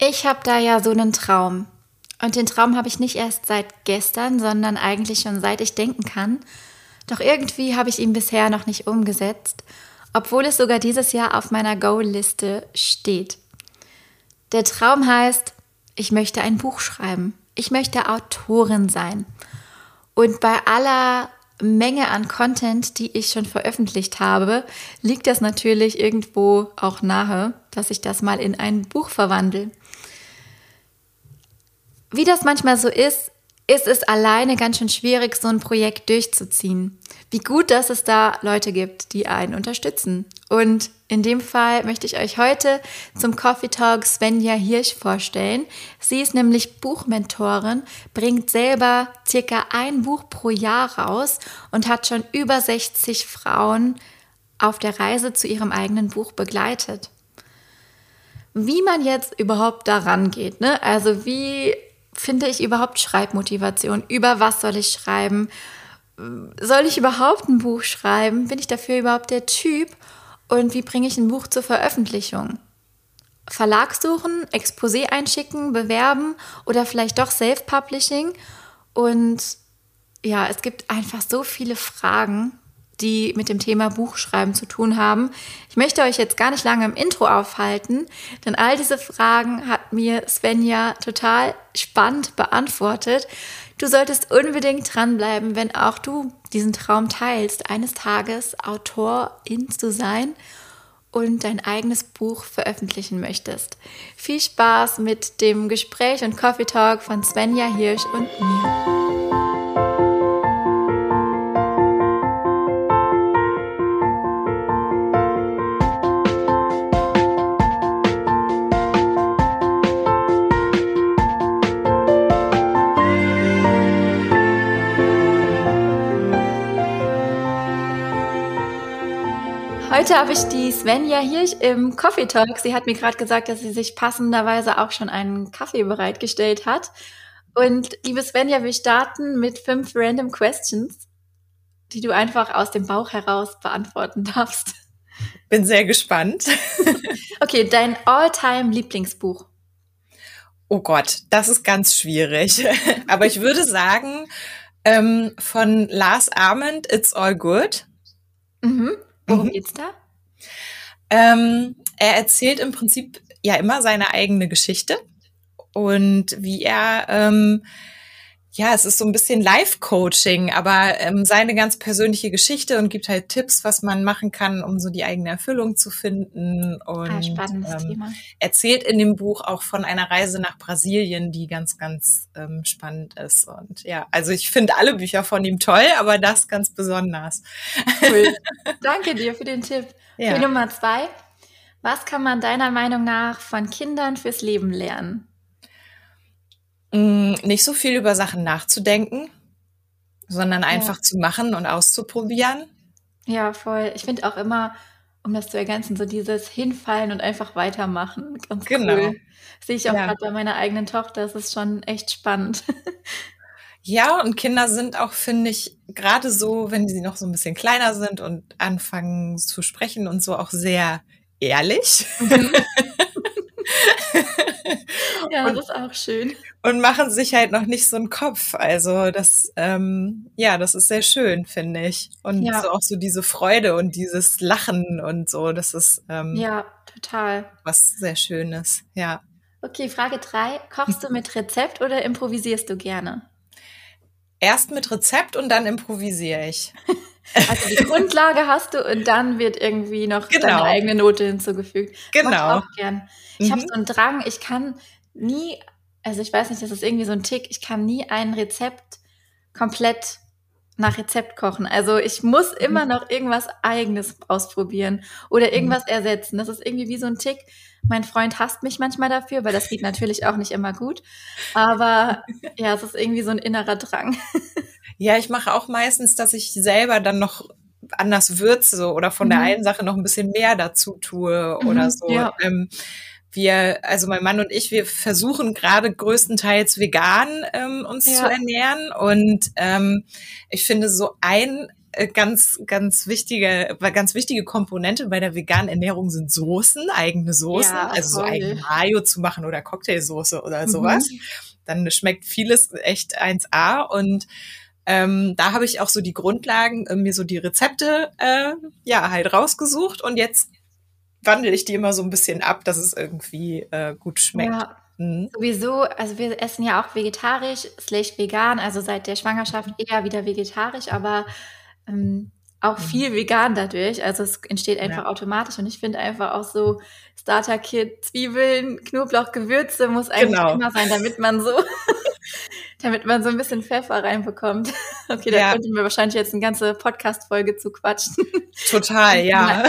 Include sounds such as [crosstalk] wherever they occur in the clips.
Ich habe da ja so einen Traum. Und den Traum habe ich nicht erst seit gestern, sondern eigentlich schon seit ich denken kann. Doch irgendwie habe ich ihn bisher noch nicht umgesetzt, obwohl es sogar dieses Jahr auf meiner Goal-Liste steht. Der Traum heißt, ich möchte ein Buch schreiben. Ich möchte Autorin sein. Und bei aller Menge an Content, die ich schon veröffentlicht habe, liegt das natürlich irgendwo auch nahe, dass ich das mal in ein Buch verwandle. Wie das manchmal so ist, ist es alleine ganz schön schwierig, so ein Projekt durchzuziehen. Wie gut, dass es da Leute gibt, die einen unterstützen. Und in dem Fall möchte ich euch heute zum Coffee Talk Svenja Hirsch vorstellen. Sie ist nämlich Buchmentorin, bringt selber circa ein Buch pro Jahr raus und hat schon über 60 Frauen auf der Reise zu ihrem eigenen Buch begleitet. Wie man jetzt überhaupt daran geht, ne? Also wie finde ich überhaupt Schreibmotivation? Über was soll ich schreiben? Soll ich überhaupt ein Buch schreiben? Bin ich dafür überhaupt der Typ? Und wie bringe ich ein Buch zur Veröffentlichung? Verlag suchen, Exposé einschicken, bewerben oder vielleicht doch Self-Publishing? Und ja, es gibt einfach so viele Fragen, die mit dem Thema Buchschreiben zu tun haben. Ich möchte euch jetzt gar nicht lange im Intro aufhalten, denn all diese Fragen hat mir Svenja total spannend beantwortet. Du solltest unbedingt dranbleiben, wenn auch du diesen Traum teilst, eines Tages Autorin zu sein und dein eigenes Buch veröffentlichen möchtest. Viel Spaß mit dem Gespräch und Coffee Talk von Svenja Hirsch und mir. Heute habe ich die Svenja hier im Coffee Talk. Sie hat mir gerade gesagt, dass sie sich passenderweise auch schon einen Kaffee bereitgestellt hat. Und liebe Svenja, wir starten mit fünf random questions, die du einfach aus dem Bauch heraus beantworten darfst. Bin sehr gespannt. [laughs] okay, dein all-time Lieblingsbuch. Oh Gott, das ist ganz schwierig. [laughs] Aber ich würde sagen, ähm, von Lars Arment, It's All Good. Mhm. Worum mhm. geht's da? Ähm, er erzählt im Prinzip ja immer seine eigene Geschichte und wie er ähm, ja, es ist so ein bisschen Life-Coaching, aber ähm, seine ganz persönliche Geschichte und gibt halt Tipps, was man machen kann, um so die eigene Erfüllung zu finden. Ah, und ah, spannendes ähm, Thema. erzählt in dem Buch auch von einer Reise nach Brasilien, die ganz, ganz ähm, spannend ist. Und ja, also ich finde alle Bücher von ihm toll, aber das ganz besonders. Cool. [laughs] Danke dir für den Tipp. Ja. Für Nummer zwei. Was kann man deiner Meinung nach von Kindern fürs Leben lernen? Mm, nicht so viel über Sachen nachzudenken, sondern einfach ja. zu machen und auszuprobieren. Ja, voll. Ich finde auch immer, um das zu ergänzen, so dieses Hinfallen und einfach weitermachen. Ganz genau. cool. Sehe ich auch ja. gerade bei meiner eigenen Tochter. Das ist schon echt spannend. [laughs] Ja, und Kinder sind auch, finde ich, gerade so, wenn sie noch so ein bisschen kleiner sind und anfangen zu sprechen und so auch sehr ehrlich. Mhm. [laughs] ja, und, das ist auch schön. Und machen sich halt noch nicht so einen Kopf. Also das, ähm, ja, das ist sehr schön, finde ich. Und ja. so auch so diese Freude und dieses Lachen und so, das ist ähm, ja total was sehr Schönes. Ja. Okay, Frage drei: Kochst du mit Rezept oder improvisierst du gerne? Erst mit Rezept und dann improvisiere ich. [laughs] Also die Grundlage hast du und dann wird irgendwie noch genau. deine eigene Note hinzugefügt. Genau. Mach ich auch gern. Ich mhm. habe so einen Drang, ich kann nie, also ich weiß nicht, das ist irgendwie so ein Tick, ich kann nie ein Rezept komplett nach Rezept kochen. Also ich muss mhm. immer noch irgendwas eigenes ausprobieren oder mhm. irgendwas mhm. ersetzen. Das ist irgendwie wie so ein Tick. Mein Freund hasst mich manchmal dafür, weil das geht natürlich auch nicht immer gut. Aber [laughs] ja, es ist irgendwie so ein innerer Drang. Ja, ich mache auch meistens, dass ich selber dann noch anders würze oder von mhm. der einen Sache noch ein bisschen mehr dazu tue oder mhm, so. Ja. Ähm, wir, also mein Mann und ich, wir versuchen gerade größtenteils vegan ähm, uns ja. zu ernähren und ähm, ich finde so ein äh, ganz, ganz wichtige, ganz wichtige Komponente bei der veganen Ernährung sind Soßen, eigene Soßen, ja, also so eigene Mayo zu machen oder Cocktailsoße oder mhm. sowas. Dann schmeckt vieles echt 1A und ähm, da habe ich auch so die Grundlagen, äh, mir so die Rezepte äh, ja halt rausgesucht und jetzt wandle ich die immer so ein bisschen ab, dass es irgendwie äh, gut schmeckt. Ja. Mhm. Sowieso, also wir essen ja auch vegetarisch, slash vegan, also seit der Schwangerschaft eher wieder vegetarisch, aber ähm, auch mhm. viel vegan dadurch. Also es entsteht einfach ja. automatisch und ich finde einfach auch so Starter-Kit, Zwiebeln, Knoblauch, Gewürze muss eigentlich genau. immer sein, damit man so, [laughs] damit man so ein bisschen Pfeffer reinbekommt. [laughs] Okay, da ja. könnten wir wahrscheinlich jetzt eine ganze Podcast-Folge zu quatschen. Total, ja.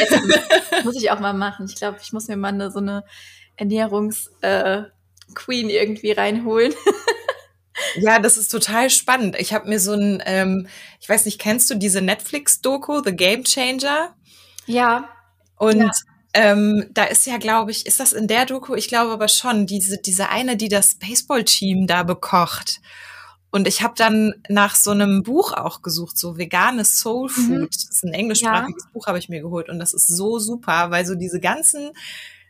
muss ich auch mal machen. Ich glaube, ich muss mir mal eine, so eine Ernährungs- äh, irgendwie reinholen. [laughs] Ja, das ist total spannend. Ich habe mir so ein, ähm, ich weiß nicht, kennst du diese Netflix-Doku, The Game Changer? Ja. Und ja. Ähm, da ist ja, glaube ich, ist das in der Doku? Ich glaube aber schon, diese, diese eine, die das Baseball-Team da bekocht. Und ich habe dann nach so einem Buch auch gesucht, so veganes Soul Food. Mhm. Das ist ein englischsprachiges ja. Buch, habe ich mir geholt. Und das ist so super, weil so diese ganzen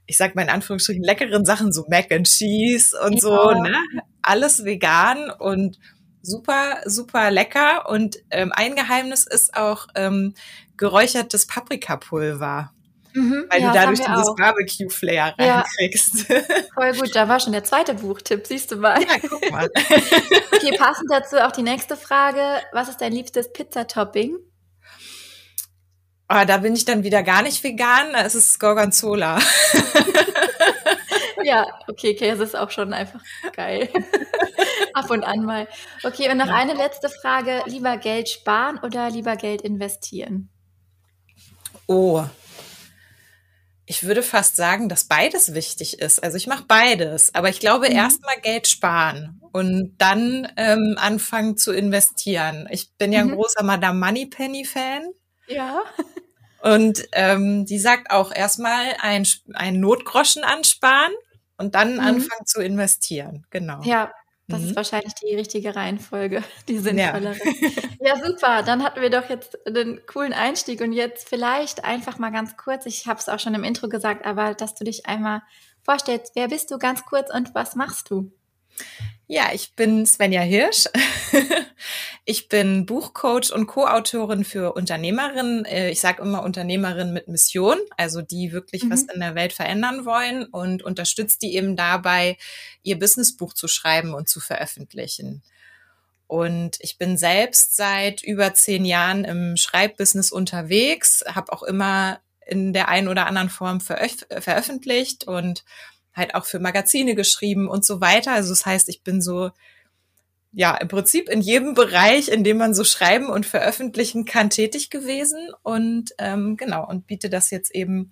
ich sag mal in Anführungsstrichen, leckeren Sachen, so Mac and Cheese und ja. so, ne? Alles vegan und super, super lecker. Und ähm, ein Geheimnis ist auch ähm, geräuchertes Paprikapulver. Mhm, weil ja, du dadurch dieses Barbecue-Flair reinkriegst. Ja. [laughs] Voll gut, da war schon der zweite Buchtipp, siehst du mal. Ja, guck mal. [laughs] okay, passend dazu auch die nächste Frage. Was ist dein liebstes Pizzatopping? Ah, da bin ich dann wieder gar nicht vegan, da ist es Gorgonzola. [laughs] ja, okay, Käse ist auch schon einfach geil. Ab und an mal. Okay, und noch ja. eine letzte Frage. Lieber Geld sparen oder lieber Geld investieren? Oh. Ich würde fast sagen, dass beides wichtig ist. Also ich mache beides, aber ich glaube mhm. erstmal Geld sparen und dann ähm, anfangen zu investieren. Ich bin ja ein mhm. großer Madame Moneypenny-Fan. Ja. Und ähm, die sagt auch erstmal ein, ein Notgroschen ansparen und dann mhm. anfangen zu investieren. Genau. Ja, das mhm. ist wahrscheinlich die richtige Reihenfolge, [laughs] die sinnvollere. Ja. ja, super. Dann hatten wir doch jetzt einen coolen Einstieg und jetzt vielleicht einfach mal ganz kurz, ich habe es auch schon im Intro gesagt, aber dass du dich einmal vorstellst, wer bist du ganz kurz und was machst du? Ja, ich bin Svenja Hirsch. [laughs] ich bin Buchcoach und Co-Autorin für Unternehmerinnen. Äh, ich sage immer Unternehmerinnen mit Mission, also die wirklich mhm. was in der Welt verändern wollen und unterstützt die eben dabei, ihr Businessbuch zu schreiben und zu veröffentlichen. Und ich bin selbst seit über zehn Jahren im Schreibbusiness unterwegs, habe auch immer in der einen oder anderen Form veröf veröffentlicht und halt auch für Magazine geschrieben und so weiter. Also das heißt, ich bin so, ja, im Prinzip in jedem Bereich, in dem man so schreiben und veröffentlichen kann, tätig gewesen und ähm, genau, und biete das jetzt eben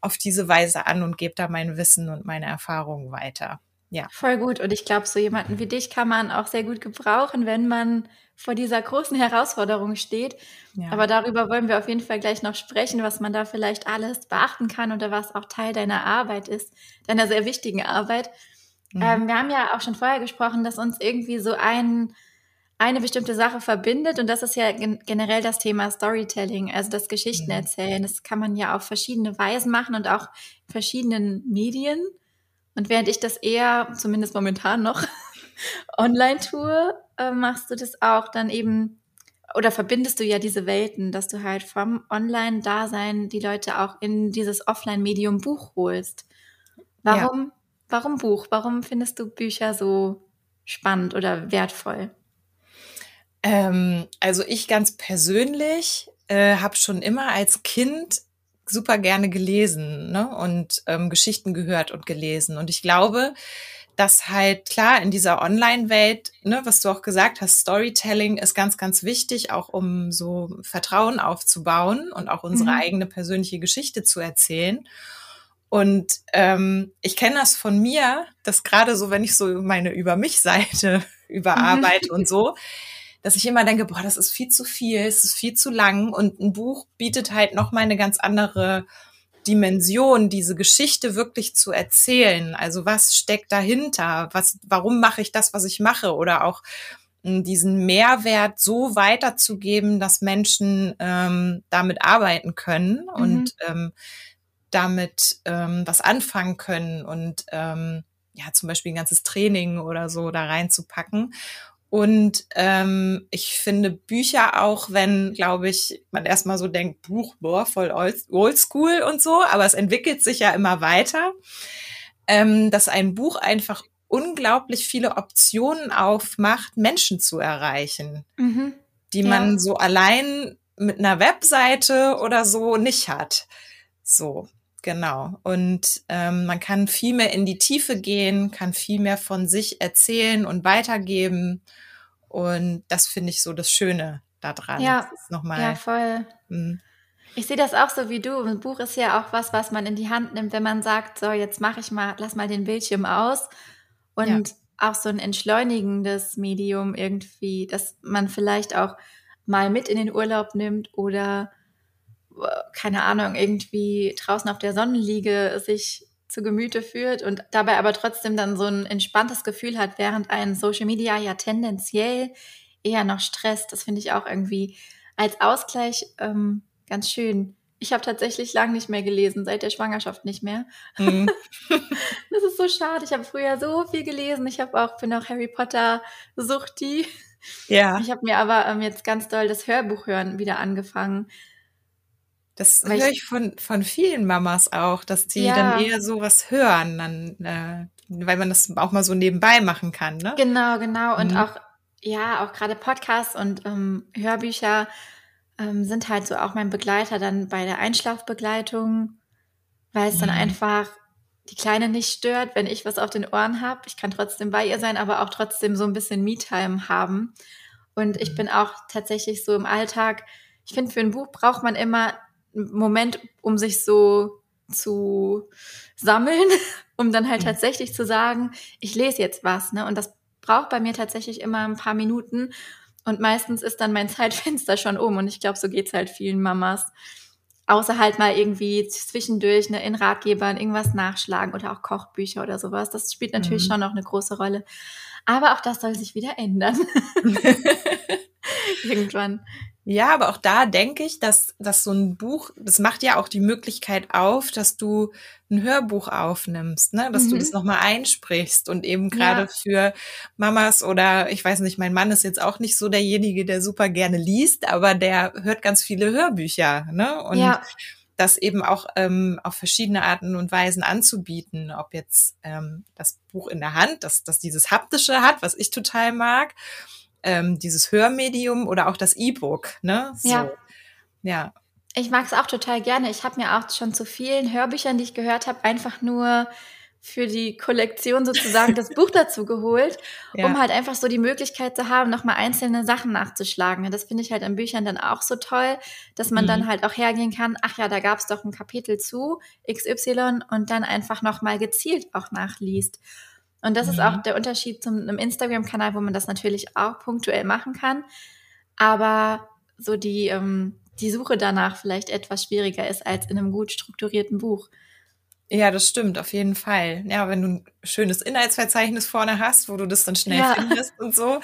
auf diese Weise an und gebe da mein Wissen und meine Erfahrungen weiter. Ja. Voll gut. Und ich glaube, so jemanden wie dich kann man auch sehr gut gebrauchen, wenn man vor dieser großen Herausforderung steht. Ja. Aber darüber wollen wir auf jeden Fall gleich noch sprechen, was man da vielleicht alles beachten kann oder was auch Teil deiner Arbeit ist, deiner sehr wichtigen Arbeit. Mhm. Ähm, wir haben ja auch schon vorher gesprochen, dass uns irgendwie so ein, eine bestimmte Sache verbindet und das ist ja gen generell das Thema Storytelling, also das Geschichten mhm. erzählen. Das kann man ja auf verschiedene Weisen machen und auch in verschiedenen Medien. Und während ich das eher, zumindest momentan noch, [laughs] online tue, äh, machst du das auch dann eben oder verbindest du ja diese Welten, dass du halt vom Online-Dasein die Leute auch in dieses Offline-Medium Buch holst. Warum, ja. warum Buch? Warum findest du Bücher so spannend oder wertvoll? Ähm, also ich ganz persönlich äh, habe schon immer als Kind super gerne gelesen ne? und ähm, Geschichten gehört und gelesen. Und ich glaube, dass halt klar in dieser Online-Welt, ne, was du auch gesagt hast, Storytelling ist ganz, ganz wichtig, auch um so Vertrauen aufzubauen und auch unsere mhm. eigene persönliche Geschichte zu erzählen. Und ähm, ich kenne das von mir, dass gerade so, wenn ich so meine über mich Seite [laughs] überarbeite mhm. und so, dass ich immer denke, boah, das ist viel zu viel, es ist viel zu lang und ein Buch bietet halt noch mal eine ganz andere Dimension, diese Geschichte wirklich zu erzählen. Also was steckt dahinter? Was, warum mache ich das, was ich mache? Oder auch diesen Mehrwert so weiterzugeben, dass Menschen ähm, damit arbeiten können mhm. und ähm, damit ähm, was anfangen können und ähm, ja zum Beispiel ein ganzes Training oder so da reinzupacken. Und ähm, ich finde Bücher auch, wenn, glaube ich, man erstmal so denkt, Buch, boah, voll oldschool und so, aber es entwickelt sich ja immer weiter, ähm, dass ein Buch einfach unglaublich viele Optionen aufmacht, Menschen zu erreichen, mhm. die man ja. so allein mit einer Webseite oder so nicht hat. So. Genau. Und ähm, man kann viel mehr in die Tiefe gehen, kann viel mehr von sich erzählen und weitergeben. Und das finde ich so das Schöne daran. Ja, nochmal, ja voll. Mh. Ich sehe das auch so wie du. Ein Buch ist ja auch was, was man in die Hand nimmt, wenn man sagt, so jetzt mache ich mal, lass mal den Bildschirm aus. Und ja. auch so ein entschleunigendes Medium irgendwie, dass man vielleicht auch mal mit in den Urlaub nimmt oder keine Ahnung, irgendwie draußen auf der Sonnenliege sich zu Gemüte führt und dabei aber trotzdem dann so ein entspanntes Gefühl hat, während ein Social Media ja tendenziell eher noch stresst. Das finde ich auch irgendwie als Ausgleich ähm, ganz schön. Ich habe tatsächlich lang nicht mehr gelesen, seit der Schwangerschaft nicht mehr. Mhm. [laughs] das ist so schade. Ich habe früher so viel gelesen. Ich habe auch bin auch Harry Potter Suchti. Ja. Ich habe mir aber ähm, jetzt ganz doll das Hörbuch hören wieder angefangen. Das höre ich von, von vielen Mamas auch, dass die ja. dann eher sowas hören, dann, äh, weil man das auch mal so nebenbei machen kann, ne? Genau, genau. Und mhm. auch, ja, auch gerade Podcasts und ähm, Hörbücher ähm, sind halt so auch mein Begleiter dann bei der Einschlafbegleitung, weil es mhm. dann einfach die Kleine nicht stört, wenn ich was auf den Ohren habe. Ich kann trotzdem bei ihr sein, aber auch trotzdem so ein bisschen Me-Time haben. Und ich mhm. bin auch tatsächlich so im Alltag, ich finde, für ein Buch braucht man immer Moment, um sich so zu sammeln, [laughs] um dann halt mhm. tatsächlich zu sagen, ich lese jetzt was, ne? Und das braucht bei mir tatsächlich immer ein paar Minuten. Und meistens ist dann mein [laughs] Zeitfenster schon um. Und ich glaube, so geht's halt vielen Mamas. Außer halt mal irgendwie zwischendurch ne, in Ratgebern irgendwas nachschlagen oder auch Kochbücher oder sowas. Das spielt natürlich mhm. schon noch eine große Rolle. Aber auch das soll sich wieder ändern. [laughs] Irgendwann. Ja, aber auch da denke ich, dass, dass so ein Buch, das macht ja auch die Möglichkeit auf, dass du ein Hörbuch aufnimmst, ne? dass mhm. du das nochmal einsprichst und eben gerade ja. für Mamas oder ich weiß nicht, mein Mann ist jetzt auch nicht so derjenige, der super gerne liest, aber der hört ganz viele Hörbücher, ne? Und ja. das eben auch ähm, auf verschiedene Arten und Weisen anzubieten, ob jetzt ähm, das Buch in der Hand, dass das dieses haptische hat, was ich total mag, ähm, dieses Hörmedium oder auch das E-Book, ne? So. Ja. Ja. Ich mag es auch total gerne. Ich habe mir auch schon zu vielen Hörbüchern, die ich gehört habe, einfach nur für die Kollektion sozusagen das [laughs] Buch dazu geholt, ja. um halt einfach so die Möglichkeit zu haben, nochmal einzelne Sachen nachzuschlagen. Das finde ich halt an Büchern dann auch so toll, dass man mhm. dann halt auch hergehen kann, ach ja, da gab es doch ein Kapitel zu XY und dann einfach nochmal gezielt auch nachliest. Und das mhm. ist auch der Unterschied zum einem Instagram-Kanal, wo man das natürlich auch punktuell machen kann. Aber so die, ähm, die Suche danach vielleicht etwas schwieriger ist als in einem gut strukturierten Buch. Ja, das stimmt, auf jeden Fall. Ja, wenn du ein schönes Inhaltsverzeichnis vorne hast, wo du das dann schnell ja. findest und so.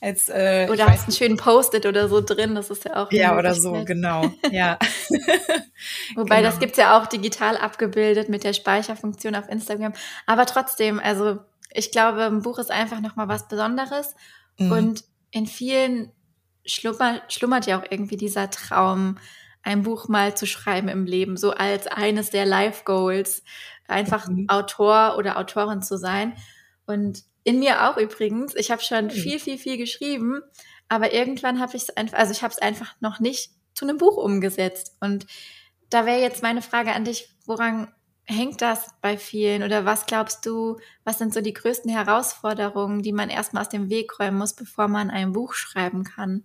Als, äh, oder hast einen schönen Post-it oder so drin, das ist ja auch. Ja, oder so, genau. Ja. [laughs] [laughs] Wobei, genau. das gibt's ja auch digital abgebildet mit der Speicherfunktion auf Instagram. Aber trotzdem, also ich glaube, ein Buch ist einfach nochmal was Besonderes. Mhm. Und in vielen schlummert, schlummert ja auch irgendwie dieser Traum, ein Buch mal zu schreiben im Leben, so als eines der Life Goals, einfach mhm. Autor oder Autorin zu sein. Und in mir auch übrigens, ich habe schon mhm. viel, viel, viel geschrieben, aber irgendwann habe ich es einfach, also ich habe es einfach noch nicht zu einem Buch umgesetzt. Und da wäre jetzt meine Frage an dich, woran hängt das bei vielen oder was glaubst du, was sind so die größten Herausforderungen, die man erstmal aus dem Weg räumen muss, bevor man ein Buch schreiben kann?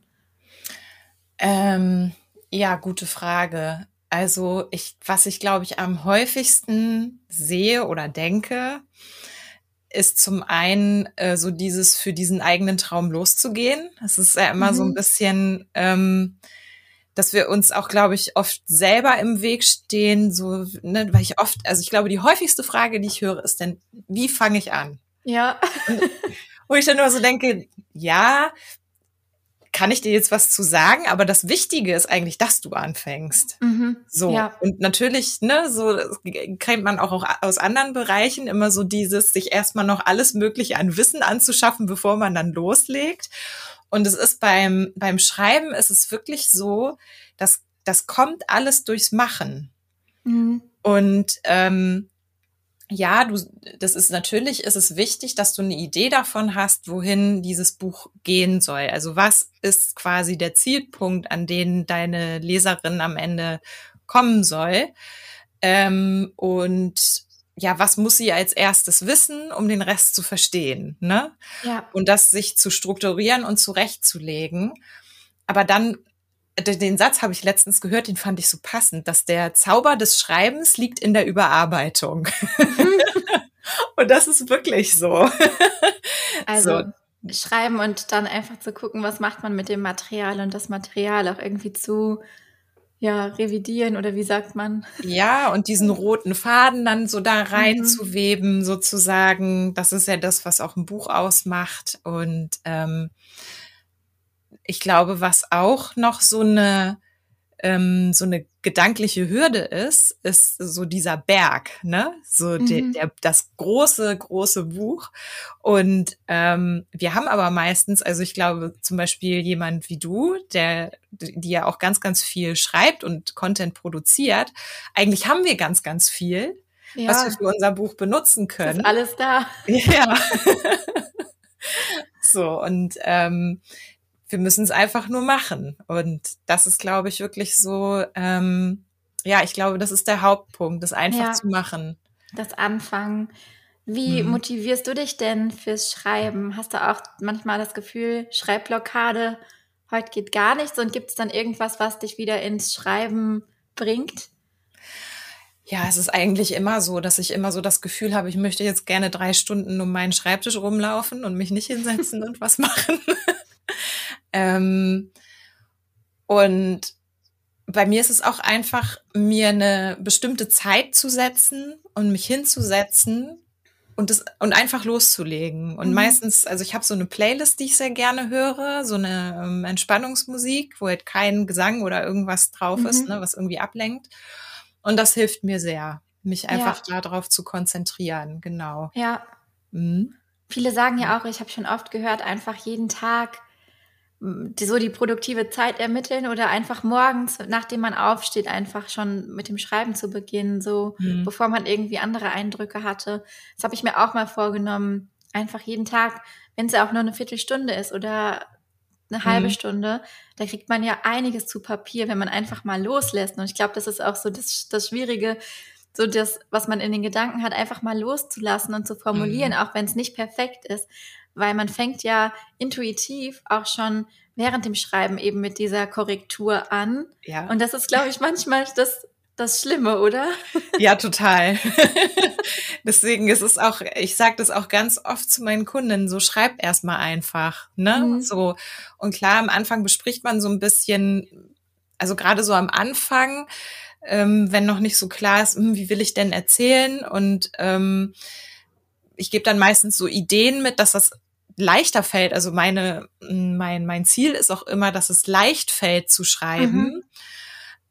Ähm, ja, gute Frage. Also ich, was ich glaube ich am häufigsten sehe oder denke, ist zum einen äh, so dieses für diesen eigenen Traum loszugehen. Das ist ja immer mhm. so ein mhm. bisschen ähm, dass wir uns auch, glaube ich, oft selber im Weg stehen, so, ne, weil ich oft, also ich glaube, die häufigste Frage, die ich höre, ist denn, wie fange ich an? Ja. wo ich dann immer so denke, ja, kann ich dir jetzt was zu sagen, aber das Wichtige ist eigentlich, dass du anfängst. Mhm, so. Ja. Und natürlich, ne, so kennt man auch, auch aus anderen Bereichen immer so dieses, sich erstmal noch alles Mögliche an Wissen anzuschaffen, bevor man dann loslegt. Und es ist beim, beim Schreiben ist es wirklich so, dass das kommt alles durchs Machen. Mhm. Und ähm, ja, du, das ist natürlich, ist es wichtig, dass du eine Idee davon hast, wohin dieses Buch gehen soll. Also was ist quasi der Zielpunkt, an den deine Leserin am Ende kommen soll? Ähm, und ja, was muss sie als erstes wissen, um den Rest zu verstehen, ne? Ja. Und das sich zu strukturieren und zurechtzulegen. Aber dann den Satz habe ich letztens gehört, den fand ich so passend, dass der Zauber des Schreibens liegt in der Überarbeitung. [laughs] und das ist wirklich so. [laughs] Also so. schreiben und dann einfach zu gucken, was macht man mit dem Material und das Material auch irgendwie zu ja, revidieren oder wie sagt man? Ja, und diesen roten Faden dann so da reinzuweben, mhm. sozusagen. Das ist ja das, was auch ein Buch ausmacht. Und ähm, ich glaube, was auch noch so eine ähm, so eine gedankliche Hürde ist, ist so dieser Berg, ne? So mhm. der, der, das große, große Buch. Und ähm, wir haben aber meistens, also ich glaube zum Beispiel jemand wie du, der, die ja auch ganz, ganz viel schreibt und Content produziert, eigentlich haben wir ganz, ganz viel, ja. was wir für unser Buch benutzen können. Ist alles da. [laughs] Ja. [laughs] so, und ähm, wir müssen es einfach nur machen. Und das ist, glaube ich, wirklich so, ähm, ja, ich glaube, das ist der Hauptpunkt, das einfach ja, zu machen. Das Anfangen. Wie mhm. motivierst du dich denn fürs Schreiben? Hast du auch manchmal das Gefühl, Schreibblockade, heute geht gar nichts und gibt es dann irgendwas, was dich wieder ins Schreiben bringt? Ja, es ist eigentlich immer so, dass ich immer so das Gefühl habe, ich möchte jetzt gerne drei Stunden um meinen Schreibtisch rumlaufen und mich nicht hinsetzen und was machen. [laughs] Ähm, und bei mir ist es auch einfach, mir eine bestimmte Zeit zu setzen und mich hinzusetzen und das und einfach loszulegen. Und mhm. meistens, also ich habe so eine Playlist, die ich sehr gerne höre, so eine ähm, Entspannungsmusik, wo halt kein Gesang oder irgendwas drauf mhm. ist, ne, was irgendwie ablenkt. Und das hilft mir sehr, mich einfach ja. darauf zu konzentrieren. Genau. Ja. Mhm. Viele sagen ja auch, ich habe schon oft gehört, einfach jeden Tag die, so die produktive Zeit ermitteln oder einfach morgens, nachdem man aufsteht, einfach schon mit dem Schreiben zu beginnen, so mhm. bevor man irgendwie andere Eindrücke hatte. Das habe ich mir auch mal vorgenommen, einfach jeden Tag, wenn es ja auch nur eine Viertelstunde ist oder eine halbe mhm. Stunde, da kriegt man ja einiges zu Papier, wenn man einfach mal loslässt. Und ich glaube, das ist auch so das, das Schwierige, so das, was man in den Gedanken hat, einfach mal loszulassen und zu formulieren, mhm. auch wenn es nicht perfekt ist weil man fängt ja intuitiv auch schon während dem Schreiben eben mit dieser Korrektur an. Ja. Und das ist, glaube ich, manchmal das, das Schlimme, oder? [laughs] Ja, total. [laughs] Deswegen ist es auch, ich sage das auch ganz oft zu meinen Kunden, so schreib erstmal einfach, ne? Mhm. So. Und klar, am Anfang bespricht man so ein bisschen, also gerade so am Anfang, ähm, wenn noch nicht so klar ist, hm, wie will ich denn erzählen? Und ähm, ich gebe dann meistens so Ideen mit, dass das leichter fällt. Also meine, mein, mein Ziel ist auch immer, dass es leicht fällt zu schreiben. Mhm.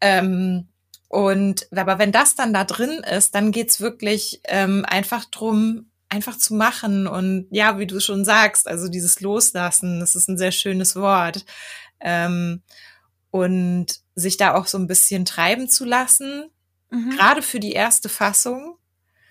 Ähm, und aber wenn das dann da drin ist, dann geht's wirklich ähm, einfach drum, einfach zu machen. Und ja, wie du schon sagst, also dieses Loslassen, das ist ein sehr schönes Wort. Ähm, und sich da auch so ein bisschen treiben zu lassen, mhm. gerade für die erste Fassung.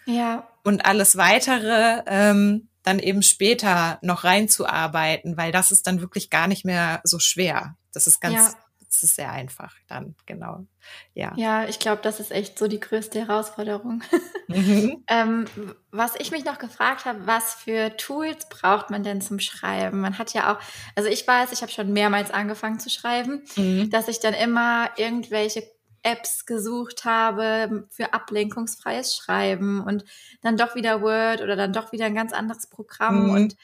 Ja. Und alles weitere, ähm, dann eben später noch reinzuarbeiten, weil das ist dann wirklich gar nicht mehr so schwer. Das ist ganz, ja. das ist sehr einfach dann, genau. Ja. Ja, ich glaube, das ist echt so die größte Herausforderung. [laughs] Mhm. ähm, was ich mich noch gefragt habe, was für Tools braucht man denn zum Schreiben? Man hat ja auch, also ich weiß, ich habe schon mehrmals angefangen zu schreiben, mhm. dass ich dann immer irgendwelche Apps gesucht habe für ablenkungsfreies Schreiben und dann doch wieder Word oder dann doch wieder ein ganz anderes Programm mhm. und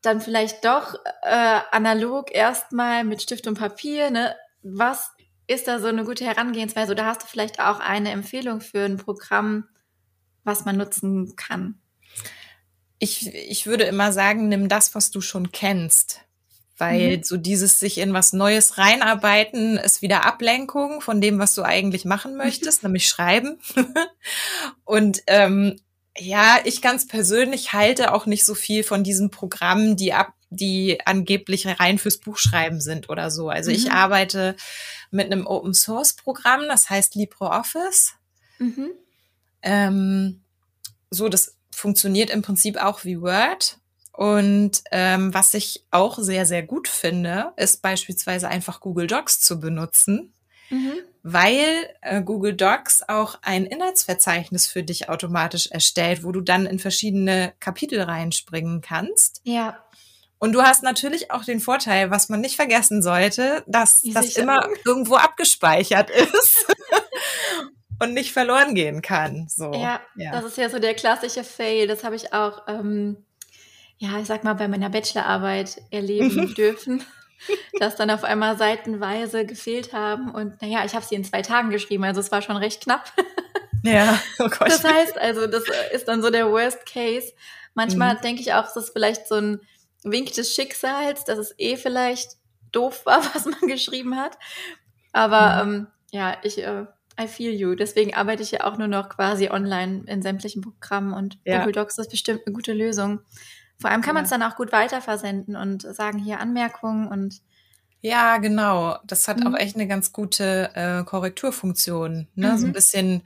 dann vielleicht doch äh, analog erstmal mit Stift und Papier. Ne? Was ist da so eine gute Herangehensweise? Oder hast du vielleicht auch eine Empfehlung für ein Programm, was man nutzen kann? Ich, ich würde immer sagen, nimm das, was du schon kennst. Weil mhm. so dieses sich in was Neues reinarbeiten ist wieder Ablenkung von dem, was du eigentlich machen möchtest, nämlich schreiben. [laughs] und ähm, ja, ich ganz persönlich halte auch nicht so viel von diesen Programmen, die ab, die angeblich rein fürs Buchschreiben sind oder so. Also mhm. ich arbeite mit einem Open Source Programm, das heißt LibreOffice. Mhm. Ähm, so, das funktioniert im Prinzip auch wie Word. Und ähm, was ich auch sehr, sehr gut finde, ist beispielsweise einfach Google Docs zu benutzen, mhm. weil äh, Google Docs auch ein Inhaltsverzeichnis für dich automatisch erstellt, wo du dann in verschiedene Kapitel reinspringen kannst. Ja. Und du hast natürlich auch den Vorteil, was man nicht vergessen sollte, dass das immer irgendwo abgespeichert [laughs] ist und nicht verloren gehen kann. So. Ja, ja, das ist ja so der klassische Fail. Das habe ich auch, ähm, ja, ich sag mal, bei meiner Bachelorarbeit [laughs] erleben dürfen, dass dann auf einmal seitenweise gefehlt haben. Und naja, ich habe sie in zwei Tagen geschrieben, also es war schon recht knapp. Ja, oh Gott. Das heißt, also das ist dann so der Worst Case. Manchmal mhm. denke ich auch, es ist vielleicht so ein Wink des Schicksals, dass es eh vielleicht doof war, [laughs] was man geschrieben hat. Aber mhm. ähm, ja, ich äh, I feel you. Deswegen arbeite ich ja auch nur noch quasi online in sämtlichen Programmen und ja. Google Docs ist bestimmt eine gute Lösung. Vor allem kann man es dann auch gut weiterversenden und sagen hier Anmerkungen und ja, genau. Das hat mhm. auch echt eine ganz gute äh, Korrekturfunktion. Ne? Mhm. So ein bisschen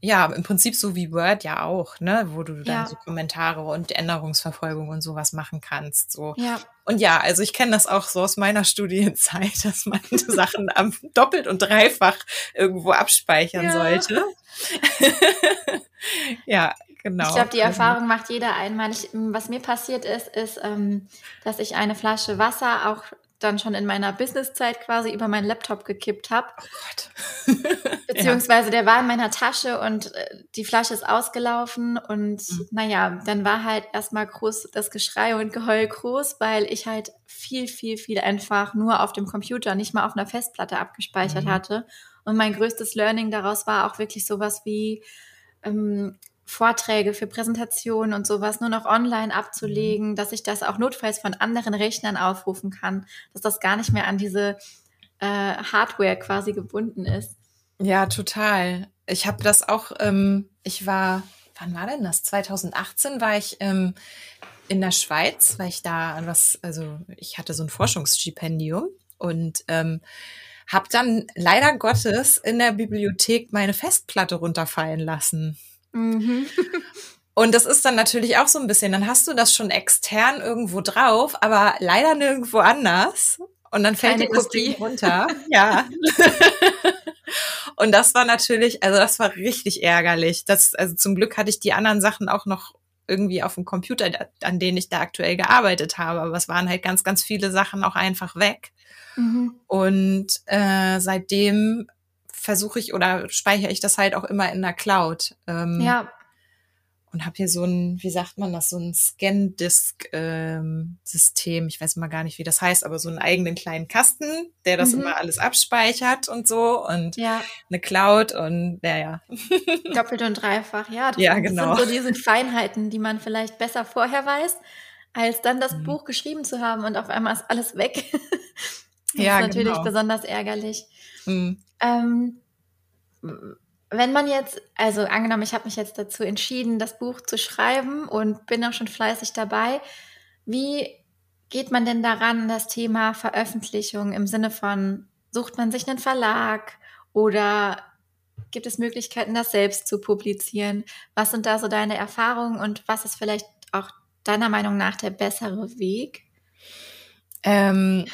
ja, im Prinzip so wie Word ja auch, ne, wo du dann ja. so Kommentare und Änderungsverfolgung und sowas machen kannst. So. Ja. Und ja, also ich kenne das auch so aus meiner [laughs] Studienzeit, dass man [laughs] Sachen am doppelt und dreifach irgendwo abspeichern ja. sollte. [laughs] ja, genau. Ich glaube, die also Erfahrung macht jeder einmal. Ich, was mir passiert ist, ist, ähm, dass ich eine Flasche Wasser auch dann schon in meiner Businesszeit quasi über meinen Laptop gekippt habe. Oh Gott. [laughs] Beziehungsweise ja. der war in meiner Tasche und äh, die Flasche ist ausgelaufen und mhm. naja, dann war halt erstmal groß das Geschrei und Geheul groß, weil ich halt viel, viel, viel einfach nur auf dem Computer, nicht mal auf einer Festplatte abgespeichert mhm. hatte. Und mein größtes Learning daraus war auch wirklich sowas wie ähm, Vorträge für Präsentationen und sowas nur noch online abzulegen, mhm. dass ich das auch notfalls von anderen Rechnern aufrufen kann, dass das gar nicht mehr an diese äh, Hardware quasi gebunden ist. Ja, total. Ich habe das auch, ähm, ich war, wann war denn das? 2018 war ich ähm, in der Schweiz, weil ich da was, also ich hatte so ein Forschungsstipendium und ähm, habe dann leider Gottes in der Bibliothek meine Festplatte runterfallen lassen. Mhm. Und das ist dann natürlich auch so ein bisschen, dann hast du das schon extern irgendwo drauf, aber leider nirgendwo anders. Und dann fällt dir das Ding runter. [laughs] ja. [laughs] und das war natürlich, also das war richtig ärgerlich. Das, also zum Glück hatte ich die anderen Sachen auch noch irgendwie auf dem Computer, an denen ich da aktuell gearbeitet habe. Aber es waren halt ganz, ganz viele Sachen auch einfach weg. Mhm. Und äh, seitdem versuche ich oder speichere ich das halt auch immer in der Cloud. Ähm, ja. Und habe hier so ein, wie sagt man das, so ein Scan-Disk-System. Ähm, ich weiß mal gar nicht, wie das heißt, aber so einen eigenen kleinen Kasten, der das mhm. immer alles abspeichert und so. Und ja. eine Cloud und ja, ja. [laughs] Doppelt und dreifach, ja. Das, ja, genau. Das sind so diese Feinheiten, die man vielleicht besser vorher weiß, als dann das mhm. Buch geschrieben zu haben und auf einmal ist alles weg. [laughs] das ja, ist natürlich genau. besonders ärgerlich. Mhm. Ähm, wenn man jetzt, also angenommen, ich habe mich jetzt dazu entschieden, das Buch zu schreiben und bin auch schon fleißig dabei, wie geht man denn daran, das Thema Veröffentlichung im Sinne von, sucht man sich einen Verlag oder gibt es Möglichkeiten, das selbst zu publizieren? Was sind da so deine Erfahrungen und was ist vielleicht auch deiner Meinung nach der bessere Weg? Ähm,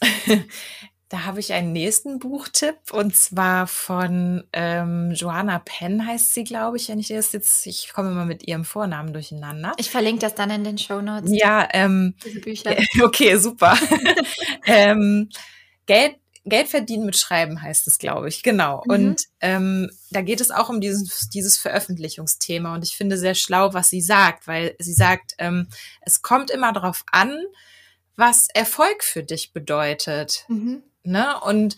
[laughs] [laughs] Da habe ich einen nächsten Buchtipp und zwar von ähm, Joanna Penn heißt sie, glaube ich, wenn ich das jetzt, ich komme immer mit ihrem Vornamen durcheinander. Ich verlinke das dann in den Show Notes. Ja, ähm, diese Bücher. [laughs] Okay, super. [laughs] ähm, Geld Geld verdienen mit Schreiben heißt es, glaube ich, genau. Mhm. Und ähm, da geht es auch um dieses, dieses Veröffentlichungsthema. Und ich finde sehr schlau, was sie sagt, weil sie sagt, ähm, es kommt immer darauf an, was Erfolg für dich bedeutet. Mhm. Ne? Und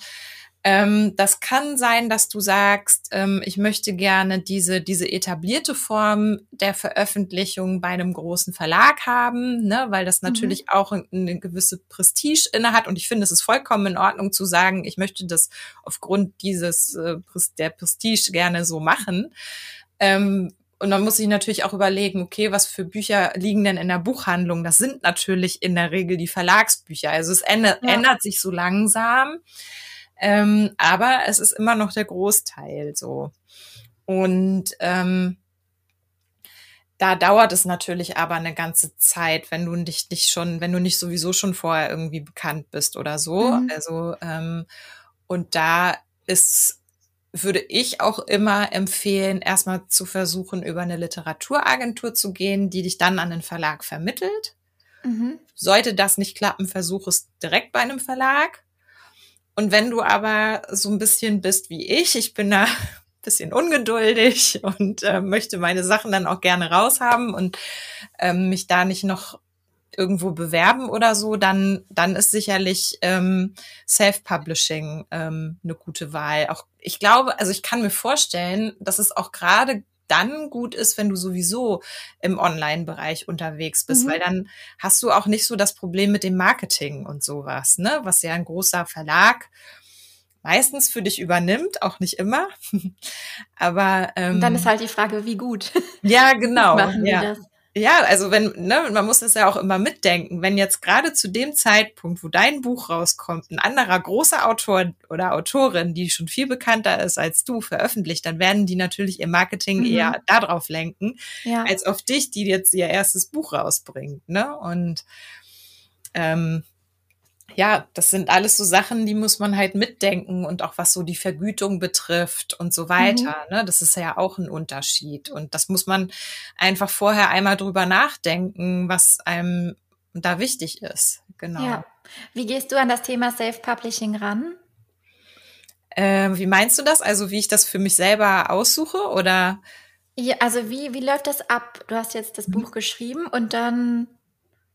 Ähm, das kann sein, dass du sagst, ähm, ich möchte gerne diese, diese etablierte Form der Veröffentlichung bei einem großen Verlag haben, ne, weil das mhm. natürlich mhm. auch eine gewisse Prestige inne hat. Und ich finde, es ist vollkommen in Ordnung zu sagen, ich möchte das aufgrund dieses äh, der Prestige gerne so machen. Ähm, und dann muss ich natürlich auch überlegen, okay, was für Bücher liegen denn in der Buchhandlung? Das sind natürlich in der Regel die Verlagsbücher. Also es ändert, ja. ändert sich so langsam. Ähm, aber es ist immer noch der Großteil so. Und ähm, da dauert es natürlich aber eine ganze Zeit, wenn du dich nicht schon, wenn du nicht sowieso schon vorher irgendwie bekannt bist oder so. Mhm. Also ähm, und da ist würde ich auch immer empfehlen, erstmal zu versuchen, über eine Literaturagentur zu gehen, die dich dann an den Verlag vermittelt. Mhm. Sollte das nicht klappen, versuch es direkt bei einem Verlag. Und wenn du aber so ein bisschen bist wie ich, ich bin da ein [laughs] bisschen ungeduldig und äh, möchte meine Sachen dann auch gerne raushaben und ähm, mich da nicht noch irgendwo bewerben oder so, dann, dann ist sicherlich ähm, Self-Publishing ähm, eine gute Wahl. Auch ich glaube, also ich kann mir vorstellen, dass es auch gerade dann gut ist, wenn du sowieso im Online-Bereich unterwegs bist, mhm. weil dann hast du auch nicht so das Problem mit dem Marketing und sowas, ne? Was ja ein großer Verlag meistens für dich übernimmt, auch nicht immer. [laughs] Aber ähm, dann ist halt die Frage, wie gut. Ja, [laughs] genau. Machen ja. das? Ja, also wenn, ne, man muss das ja auch immer mitdenken, wenn jetzt gerade zu dem Zeitpunkt, wo dein Buch rauskommt, ein anderer großer Autor oder Autorin, die schon viel bekannter ist als du, veröffentlicht, dann werden die natürlich ihr Marketing mhm. eher darauf lenken, ja. als auf dich, die jetzt ihr erstes Buch rausbringt. Ne? Und ähm, ja, das sind alles so Sachen, die muss man halt mitdenken und auch was so die Vergütung betrifft und so weiter. Mhm. Ne? Das ist ja auch ein Unterschied. Und das muss man einfach vorher einmal drüber nachdenken, was einem da wichtig ist. Genau. Ja. Wie gehst du an das Thema Self-Publishing ran? Ähm, wie meinst du das? Also wie ich das für mich selber aussuche oder? Ja, also wie, wie läuft das ab? Du hast jetzt das mhm. Buch geschrieben und dann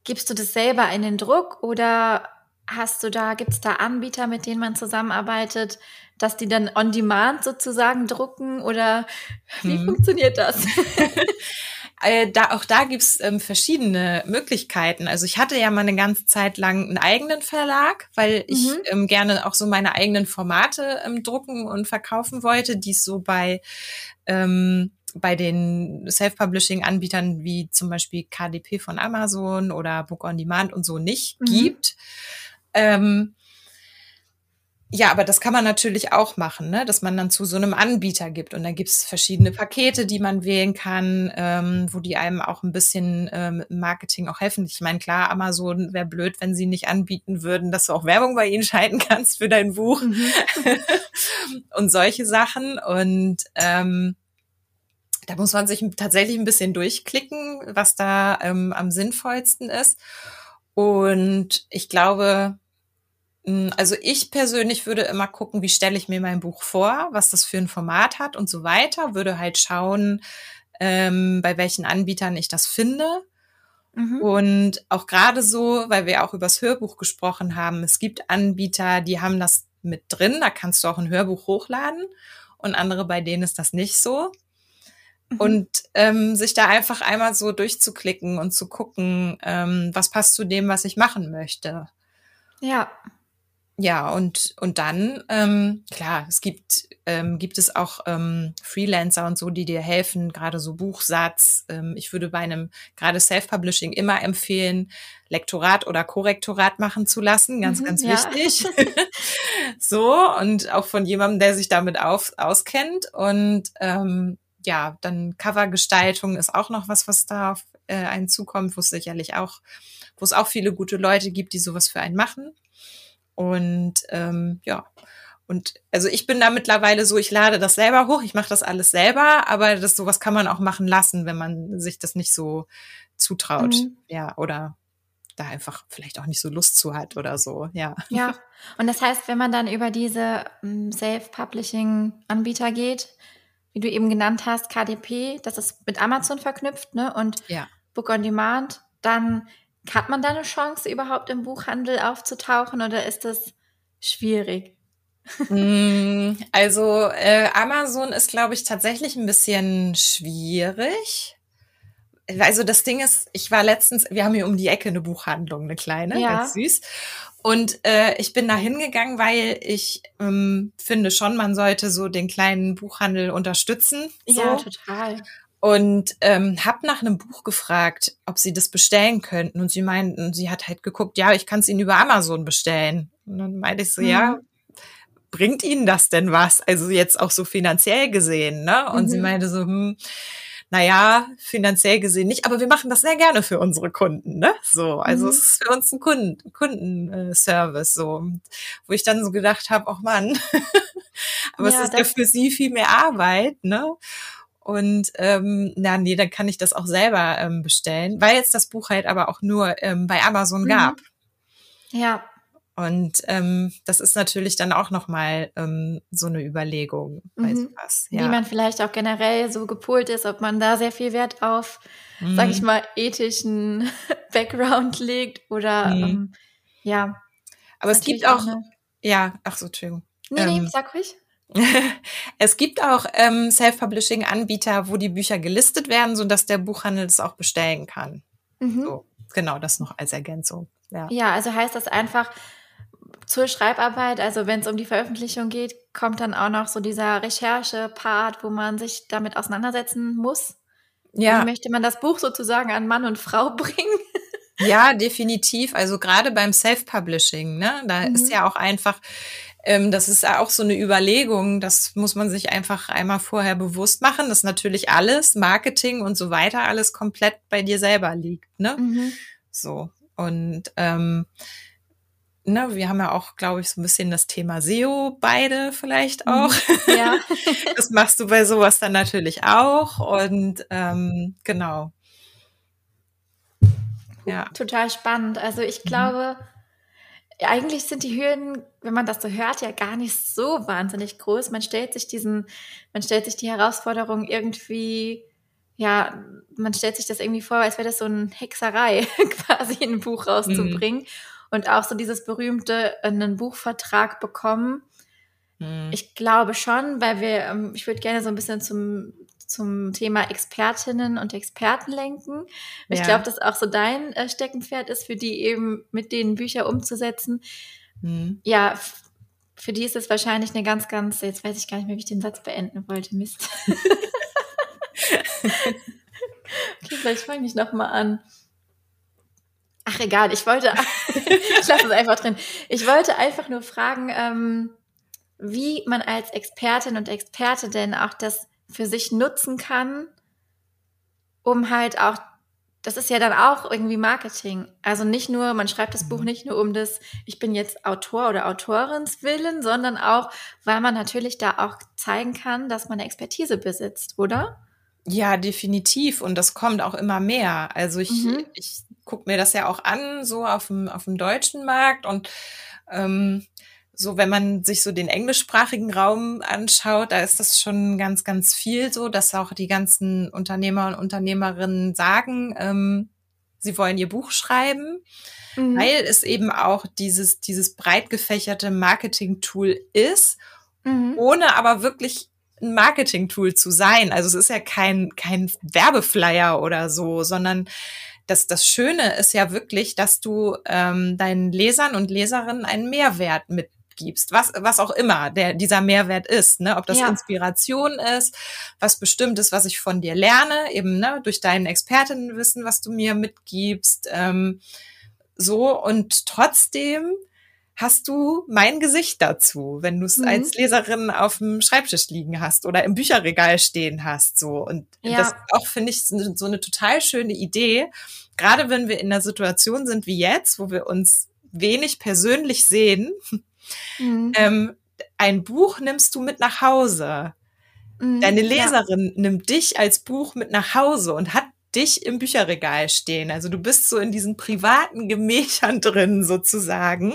gibst du das selber in den Druck oder Hast du da, gibt es da Anbieter, mit denen man zusammenarbeitet, dass die dann on demand sozusagen drucken oder wie hm. funktioniert das? [laughs] Äh, da, auch da gibt's ähm, verschiedene Möglichkeiten. Also ich hatte ja mal eine ganze Zeit lang einen eigenen Verlag, weil ich mhm. ähm, gerne auch so meine eigenen Formate ähm, drucken und verkaufen wollte, die es so bei ähm, bei den Self-Publishing-Anbietern wie zum Beispiel KDP von Amazon oder Book on Demand und so nicht mhm. gibt. Ähm, ja, aber das kann man natürlich auch machen, ne? dass man dann zu so einem Anbieter gibt. Und dann gibt's verschiedene Pakete, die man wählen kann, ähm, wo die einem auch ein bisschen ähm, Marketing auch helfen. Ich meine, klar, Amazon wäre blöd, wenn sie nicht anbieten würden, dass du auch Werbung bei ihnen [laughs] schalten kannst für dein Buch mhm. [laughs] und solche Sachen. Und ähm, da muss man sich tatsächlich ein bisschen durchklicken, was da ähm, am sinnvollsten ist. Und ich glaube, also ich persönlich würde immer gucken, wie stelle ich mir mein Buch vor, was das für ein Format hat und so weiter. Würde halt schauen, ähm, bei welchen Anbietern ich das finde. Mhm. Und auch gerade so, weil wir auch übers Hörbuch gesprochen haben, es gibt Anbieter, die haben das mit drin, da kannst du auch ein Hörbuch hochladen und andere, bei denen ist das nicht so. Mhm. Und ähm, sich da einfach einmal so durchzuklicken und zu gucken, ähm, was passt zu dem, was ich machen möchte. Ja. Ja, und, und dann, ähm, klar, es gibt, ähm, gibt es auch ähm, Freelancer und so, die dir helfen, gerade so Buchsatz. Ähm, ich würde bei einem, gerade Self-Publishing immer empfehlen, Lektorat oder Korrektorat machen zu lassen. Ganz, mhm, ganz ja. wichtig. [laughs] [laughs] so, und auch von jemandem, der sich damit auf, auskennt. Und ähm, ja, dann Covergestaltung ist auch noch was, was da auf äh, einen zukommt, wo es sicherlich auch, wo es auch viele gute Leute gibt, die sowas für einen machen. Und ähm, ja, und also ich bin da mittlerweile so, ich lade das selber hoch, ich mache das alles selber, aber das sowas kann man auch machen lassen, wenn man sich das nicht so zutraut. Mhm. Ja, oder da einfach vielleicht auch nicht so Lust zu hat oder so, ja. Ja, [laughs] und das heißt, wenn man dann über diese ähm, Self-Publishing-Anbieter geht, wie du eben genannt hast, KDP, das ist mit Amazon verknüpft, ne? Und ja. Book on Demand, dann hat man da eine Chance, überhaupt im Buchhandel aufzutauchen oder ist das schwierig? [laughs] Mm, also äh, Amazon ist, glaube ich, tatsächlich ein bisschen schwierig. Also das Ding ist, ich war letztens, wir haben hier um die Ecke eine Buchhandlung, eine kleine, ja. ganz süß. Und äh, ich bin da hingegangen, weil ich ähm, finde schon, man sollte so den kleinen Buchhandel unterstützen. So. Ja, total. Und ähm, habe nach einem Buch gefragt, ob sie das bestellen könnten. Und sie meinten, sie hat halt geguckt, ja, ich kann es ihnen über Amazon bestellen. Und dann meinte ich so, mhm. ja, bringt ihnen das denn was? Also jetzt auch so finanziell gesehen, ne? Und mhm. sie meinte so, hm, naja, finanziell gesehen nicht, aber wir machen das sehr gerne für unsere Kunden, ne? So, also mhm. es ist für uns ein Kunden, Kundenservice, so, wo ich dann so gedacht habe, oh Mann, [laughs] aber ja, es ist ja für sie viel mehr Arbeit, ne? Und ähm, na, nee, dann kann ich das auch selber ähm, bestellen, weil es das Buch halt aber auch nur ähm, bei Amazon mhm. gab. Ja. Und ähm, das ist natürlich dann auch nochmal ähm, so eine Überlegung bei mhm. sowas. Ja. Wie man vielleicht auch generell so gepolt ist, ob man da sehr viel Wert auf, mhm. sag ich mal, ethischen [laughs] Background legt oder mhm. ähm, ja. Aber es gibt auch, eine... ja, ach so, Entschuldigung. Nee, nee, ähm, sag ruhig. [laughs] es gibt auch ähm, Self-Publishing-Anbieter, wo die Bücher gelistet werden, sodass der Buchhandel es auch bestellen kann. Mhm. So, genau, das noch als Ergänzung. Ja. ja, also heißt das einfach, zur Schreibarbeit, also wenn es um die Veröffentlichung geht, kommt dann auch noch so dieser Recherche-Part, wo man sich damit auseinandersetzen muss. Ja. Wie möchte man das Buch sozusagen an Mann und Frau [laughs] bringen? Ja, definitiv. Also gerade beim Self-Publishing, ne, da mhm. ist ja auch einfach, ähm, das ist auch so eine Überlegung, das muss man sich einfach einmal vorher bewusst machen, dass natürlich alles, Marketing und so weiter, alles komplett bei dir selber liegt, ne? Mhm. So. Und ähm, ne, wir haben ja auch, glaube ich, so ein bisschen das Thema SEO beide vielleicht mhm. auch. [laughs] Ja. [laughs] das machst du bei sowas dann natürlich auch. Und ähm, genau. Ja. Total spannend. Also ich mhm. glaube, mhm. Eigentlich sind die Hürden, wenn man das so hört, ja gar nicht so wahnsinnig groß. Man stellt sich diesen, man stellt sich die Herausforderung irgendwie ja, man stellt sich das irgendwie vor, als wäre das so eine Hexerei, [laughs] quasi ein Buch rauszubringen. Mhm und auch so dieses berühmte einen Buchvertrag bekommen. Mhm. Ich glaube schon, weil wir, ähm, ich würde gerne so ein bisschen zum zum Thema Expertinnen und Experten lenken. Ich glaube, dass auch so dein äh, Steckenpferd ist, für die eben mit den Bücher umzusetzen. Mhm. Ja, für die ist es wahrscheinlich eine ganz, ganz, jetzt weiß ich gar nicht mehr, wie ich den Satz beenden wollte, Mist. [laughs] okay, vielleicht fange ich nochmal an. Ach egal, ich wollte, [laughs] ich lasse es einfach drin. Ich wollte einfach nur fragen, ähm, wie man als Expertin und Experte denn auch das für sich nutzen kann, um halt auch, das ist ja dann auch irgendwie Marketing. Also nicht nur, man schreibt das Buch mhm. nicht nur um das, ich bin jetzt Autor oder Autorins Willen, sondern auch, weil man natürlich da auch zeigen kann, dass man eine Expertise besitzt, oder? Ja, definitiv. Und das kommt auch immer mehr. Also ich, mhm. ich gucke mir das ja auch an, so auf dem, auf dem deutschen Markt. Und ähm, so, wenn man sich so den englischsprachigen Raum anschaut, da ist das schon ganz, ganz viel so, dass auch die ganzen Unternehmer und Unternehmerinnen sagen, ähm, sie wollen ihr Buch schreiben, mhm. weil es eben auch dieses, dieses breit gefächerte Marketing-Tool ist, mhm. ohne aber wirklich ein Marketing-Tool zu sein. Also es ist ja kein, kein Werbeflyer oder so, sondern das, das Schöne ist ja wirklich, dass du ähm, deinen Lesern und Leserinnen einen Mehrwert mitgibst, was, was auch immer der, dieser Mehrwert ist, ne? ob das ja. Inspiration ist, was bestimmt ist, was ich von dir lerne, eben ne? durch dein Expertinnenwissen, was du mir mitgibst, ähm, so und trotzdem hast du mein Gesicht dazu, wenn du es mhm. als Leserin auf dem Schreibtisch liegen hast oder im Bücherregal stehen hast, so. Und ja. das auch, finde ich, so eine total schöne Idee. Gerade wenn wir in einer Situation sind wie jetzt, wo wir uns wenig persönlich sehen, mhm. ähm, ein Buch nimmst du mit nach Hause. Mhm, Deine Leserin ja. nimmt dich als Buch mit nach Hause und hat dich im Bücherregal stehen. Also du bist so in diesen privaten Gemächern [laughs] drin sozusagen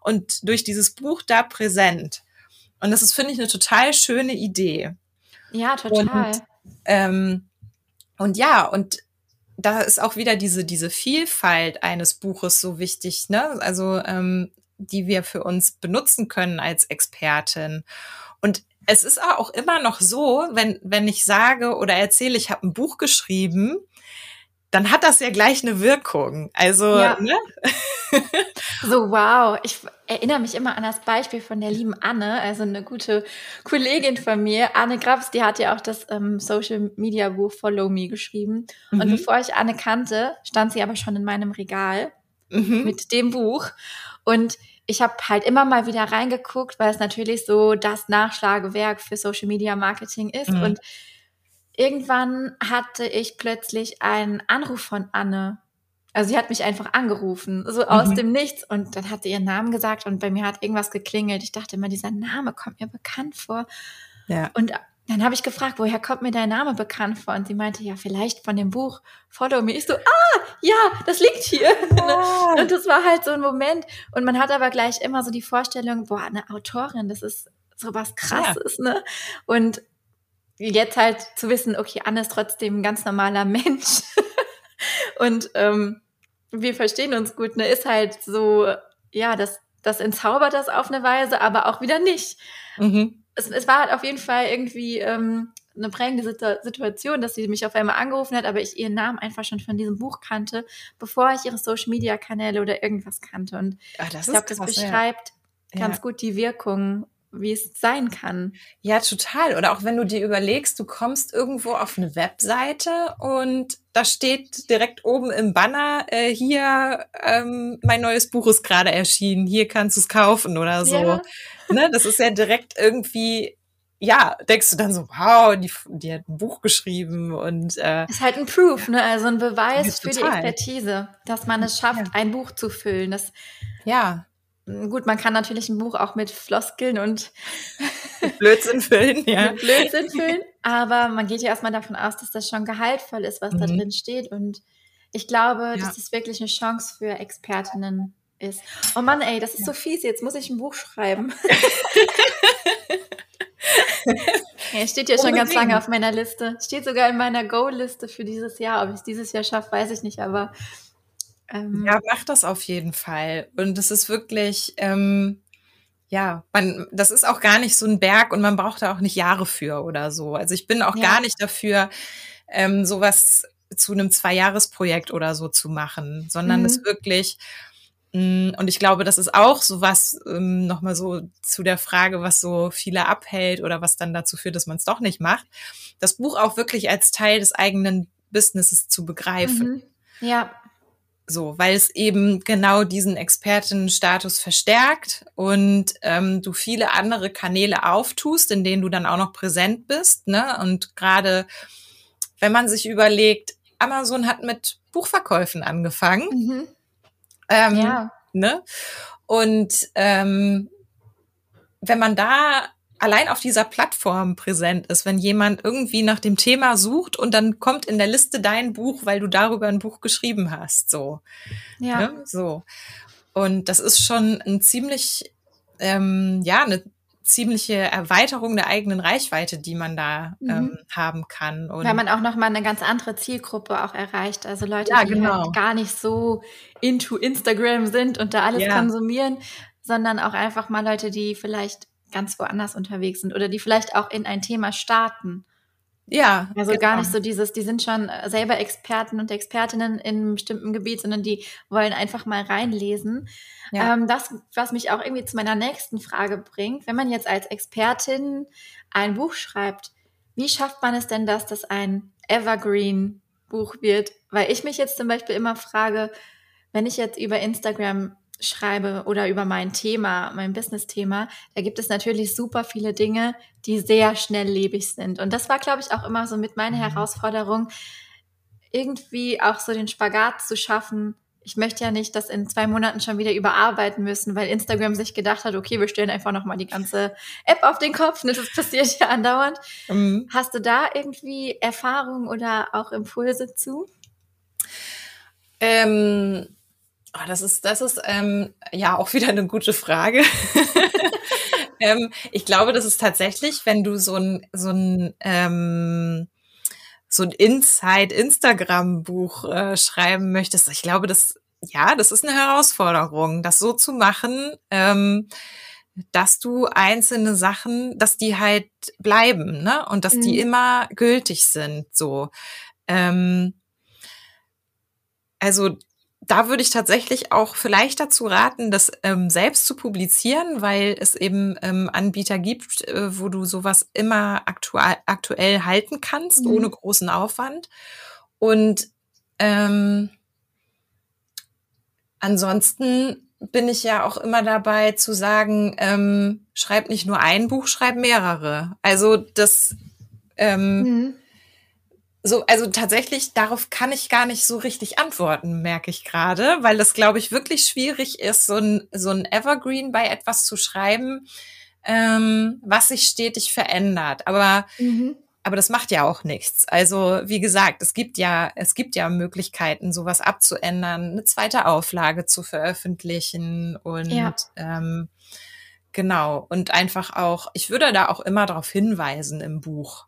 und durch dieses Buch da präsent. Und das ist, finde ich, eine total schöne Idee. Ja, total. Und, ähm, und ja, und da ist auch wieder diese, diese Vielfalt eines Buches so wichtig, ne? Also ähm, die wir für uns benutzen können als Expertin. Und es ist auch immer noch so, wenn, wenn ich sage oder erzähle, ich habe ein Buch geschrieben, dann hat das ja gleich eine Wirkung. Also, ja. ne? [laughs] so, wow. Ich erinnere mich immer an das Beispiel von der lieben Anne, also eine gute Kollegin von mir. Anne Grabs, die hat ja auch das ähm, Social Media Buch Follow Me geschrieben. Mhm. Und bevor ich Anne kannte, stand sie aber schon in meinem Regal mhm. mit dem Buch. Und ich habe halt immer mal wieder reingeguckt, weil es natürlich so das Nachschlagewerk für Social Media Marketing ist. Mhm. Und irgendwann hatte ich plötzlich einen Anruf von Anne. Also sie hat mich einfach angerufen, so aus mhm. dem Nichts. Und dann hat sie ihren Namen gesagt und bei mir hat irgendwas geklingelt. Ich dachte immer, dieser Name kommt mir bekannt vor. Ja. Und dann habe ich gefragt, woher kommt mir dein Name bekannt vor? Und sie meinte, ja, vielleicht von dem Buch Follow Me. Ich so, ah, ja, das liegt hier. Oh. [laughs] Und das war halt so ein Moment. Und man hat aber gleich immer so die Vorstellung, boah, eine Autorin, das ist so was Krasses, ja. ne? Und jetzt halt zu wissen, okay, Anne ist trotzdem ein ganz normaler Mensch [laughs] und ähm, wir verstehen uns gut, ne, ist halt so, ja, das, das entzaubert das auf eine Weise, aber auch wieder nicht. Mhm. Es, es war halt auf jeden Fall irgendwie ähm, eine prägende Situation, dass sie mich auf einmal angerufen hat, aber ich ihren Namen einfach schon von diesem Buch kannte, bevor ich ihre Social Media Kanäle oder irgendwas kannte. Und Ach, ich glaube, das beschreibt ja. ganz ja. gut die Wirkung wie es sein kann. Ja, total. Oder auch wenn du dir überlegst, du kommst irgendwo auf eine Webseite und da steht direkt oben im Banner, äh, hier, ähm, mein neues Buch ist gerade erschienen, hier kannst du es kaufen oder so. Ja. Ne, das ist ja direkt irgendwie ja, denkst du dann so, wow, die, die hat ein Buch geschrieben und äh, ist halt ein Proof, ne? Also ein Beweis für die Expertise, dass man es schafft, ja. ein Buch zu füllen. Das ja Gut, man kann natürlich ein Buch auch mit Floskeln und Blödsinn füllen, [laughs] ja. Blödsinn füllen, aber man geht ja erstmal davon aus, dass das schon gehaltvoll ist, was mhm. da drin steht. Und ich glaube, ja. dass das wirklich eine Chance für Expertinnen ist. Oh Mann, ey, das ist ja. so fies, jetzt muss ich ein Buch schreiben. [laughs] ja, steht ja schon ganz lange auf meiner Liste. Steht sogar in meiner Go-Liste für dieses Jahr. Ob ich es dieses Jahr schaffe, weiß ich nicht, aber ähm, ja, mach das auf jeden Fall. Und es ist wirklich, ähm, ja, man, das ist auch gar nicht so ein Berg und man braucht da auch nicht Jahre für oder so. Also ich bin auch ja. gar nicht dafür, ähm, sowas zu einem Zweijahresprojekt oder so zu machen, sondern mhm. es wirklich, mm, und ich glaube, das ist auch so was, ähm, nochmal so zu der Frage, was so viele abhält oder was dann dazu führt, dass man es doch nicht macht, das Buch auch wirklich als Teil des eigenen Businesses zu begreifen. Mhm. Ja. So, weil es eben genau diesen Expertenstatus verstärkt und ähm, du viele andere Kanäle auftust, in denen du dann auch noch präsent bist. Ne? Und gerade wenn man sich überlegt, Amazon hat mit Buchverkäufen angefangen. Mhm. Ähm, ja. Ne? Und ähm, wenn man da allein auf dieser Plattform präsent ist, wenn jemand irgendwie nach dem Thema sucht und dann kommt in der Liste dein Buch, weil du darüber ein Buch geschrieben hast, so. Ja. Ne? So. Und das ist schon ein ziemlich, ähm, ja, eine ziemliche Erweiterung der eigenen Reichweite, die man da mhm. ähm, haben kann. Und Weil man auch nochmal eine ganz andere Zielgruppe auch erreicht. Also Leute, ja, die genau. halt gar nicht so into Instagram sind und da alles ja. konsumieren, sondern auch einfach mal Leute, die vielleicht ganz woanders unterwegs sind oder die vielleicht auch in ein Thema starten. Ja. Also genau. gar nicht so dieses, die sind schon selber Experten und Expertinnen in einem bestimmten Gebiet, sondern die wollen einfach mal reinlesen. Ja. Ähm, das, was mich auch irgendwie zu meiner nächsten Frage bringt, wenn man jetzt als Expertin ein Buch schreibt, wie schafft man es denn, dass das ein Evergreen Buch wird? Weil ich mich jetzt zum Beispiel immer frage, wenn ich jetzt über Instagram schreibe oder über mein Thema, mein Business-Thema, da gibt es natürlich super viele Dinge, die sehr schnelllebig sind. Und das war, glaube ich, auch immer so mit meiner mhm. Herausforderung, irgendwie auch so den Spagat zu schaffen. Ich möchte ja nicht, dass in zwei Monaten schon wieder überarbeiten müssen, weil Instagram sich gedacht hat, okay, wir stellen einfach nochmal die ganze App auf den Kopf. [laughs] Das passiert ja andauernd. Mhm. Hast du da irgendwie Erfahrungen oder auch Impulse zu? Ähm Oh, das ist, das ist ähm, ja auch wieder eine gute Frage. [laughs] ähm, ich glaube, das ist tatsächlich, wenn du so ein, so ein, ähm, so ein Inside-Instagram-Buch äh, schreiben möchtest, ich glaube, das ja, das ist eine Herausforderung, das so zu machen, ähm, dass du einzelne Sachen, dass die halt bleiben, ne? Und dass mhm. die immer gültig sind. So. Ähm, also da würde ich tatsächlich auch vielleicht dazu raten, das ähm, selbst zu publizieren, weil es eben ähm, Anbieter gibt, äh, wo du sowas immer aktuell, aktuell halten kannst, mhm. ohne großen Aufwand. Und ähm, ansonsten bin ich ja auch immer dabei zu sagen, ähm, schreib nicht nur ein Buch, schreib mehrere. Also das ähm, mhm so, also tatsächlich, darauf kann ich gar nicht so richtig antworten, merke ich gerade, weil das, glaube ich, wirklich schwierig ist, so ein, so ein Evergreen bei etwas zu schreiben, ähm, was sich stetig verändert. Aber, mhm. aber das macht ja auch nichts. Also, wie gesagt, es gibt ja, es gibt ja Möglichkeiten, sowas abzuändern, eine zweite Auflage zu veröffentlichen und ja. ähm, genau. Und einfach auch, ich würde da auch immer darauf hinweisen im Buch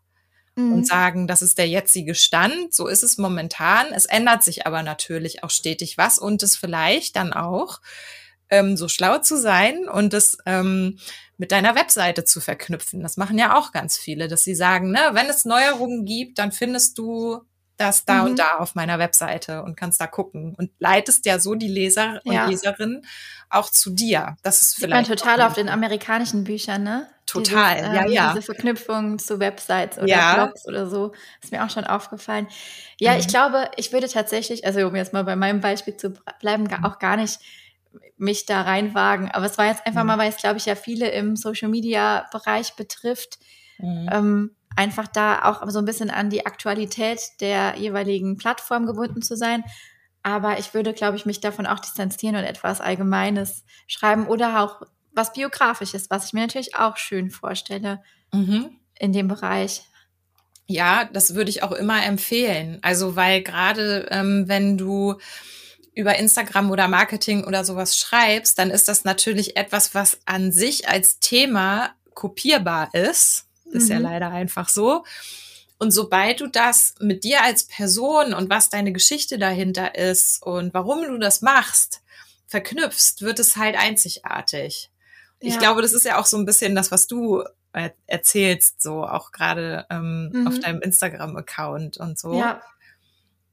mhm. und sagen, das ist der jetzige Stand, so ist es momentan. Es ändert sich aber natürlich auch stetig was und es vielleicht dann auch ähm, so schlau zu sein und es ähm, mit deiner Webseite zu verknüpfen. Das machen ja auch ganz viele, dass sie sagen, ne, wenn es Neuerungen gibt, dann findest du das da mhm. und da auf meiner Webseite und kannst da gucken und leitest ja so die Leser und ja. Leserinnen auch zu dir. Das ist vielleicht Sieht man total auf den amerikanischen Büchern, ne? Total, Dieses, ja, ähm, ja. Diese Verknüpfungen zu Websites oder ja. Blogs oder so, ist mir auch schon aufgefallen. Ja, mhm. ich glaube, ich würde tatsächlich, also um jetzt mal bei meinem Beispiel zu bleiben, auch gar nicht mich da reinwagen. Aber es war jetzt einfach mhm. mal, weil es, glaube ich, ja viele im Social-Media-Bereich betrifft, mhm. ähm, einfach da auch so ein bisschen an die Aktualität der jeweiligen Plattform gebunden zu sein. Aber ich würde, glaube ich, mich davon auch distanzieren und etwas Allgemeines schreiben oder auch was Biografisches, was ich mir natürlich auch schön vorstelle mhm. in dem Bereich. Ja, das würde ich auch immer empfehlen. Also, weil gerade ähm, wenn du über Instagram oder Marketing oder sowas schreibst, dann ist das natürlich etwas, was an sich als Thema kopierbar ist. Ist mhm. ja leider einfach so. Und sobald du das mit dir als Person und was deine Geschichte dahinter ist und warum du das machst, verknüpfst, wird es halt einzigartig. Ja. Ich glaube, das ist ja auch so ein bisschen das, was du erzählst, so auch gerade ähm, mhm. auf deinem Instagram-Account und so. Ja.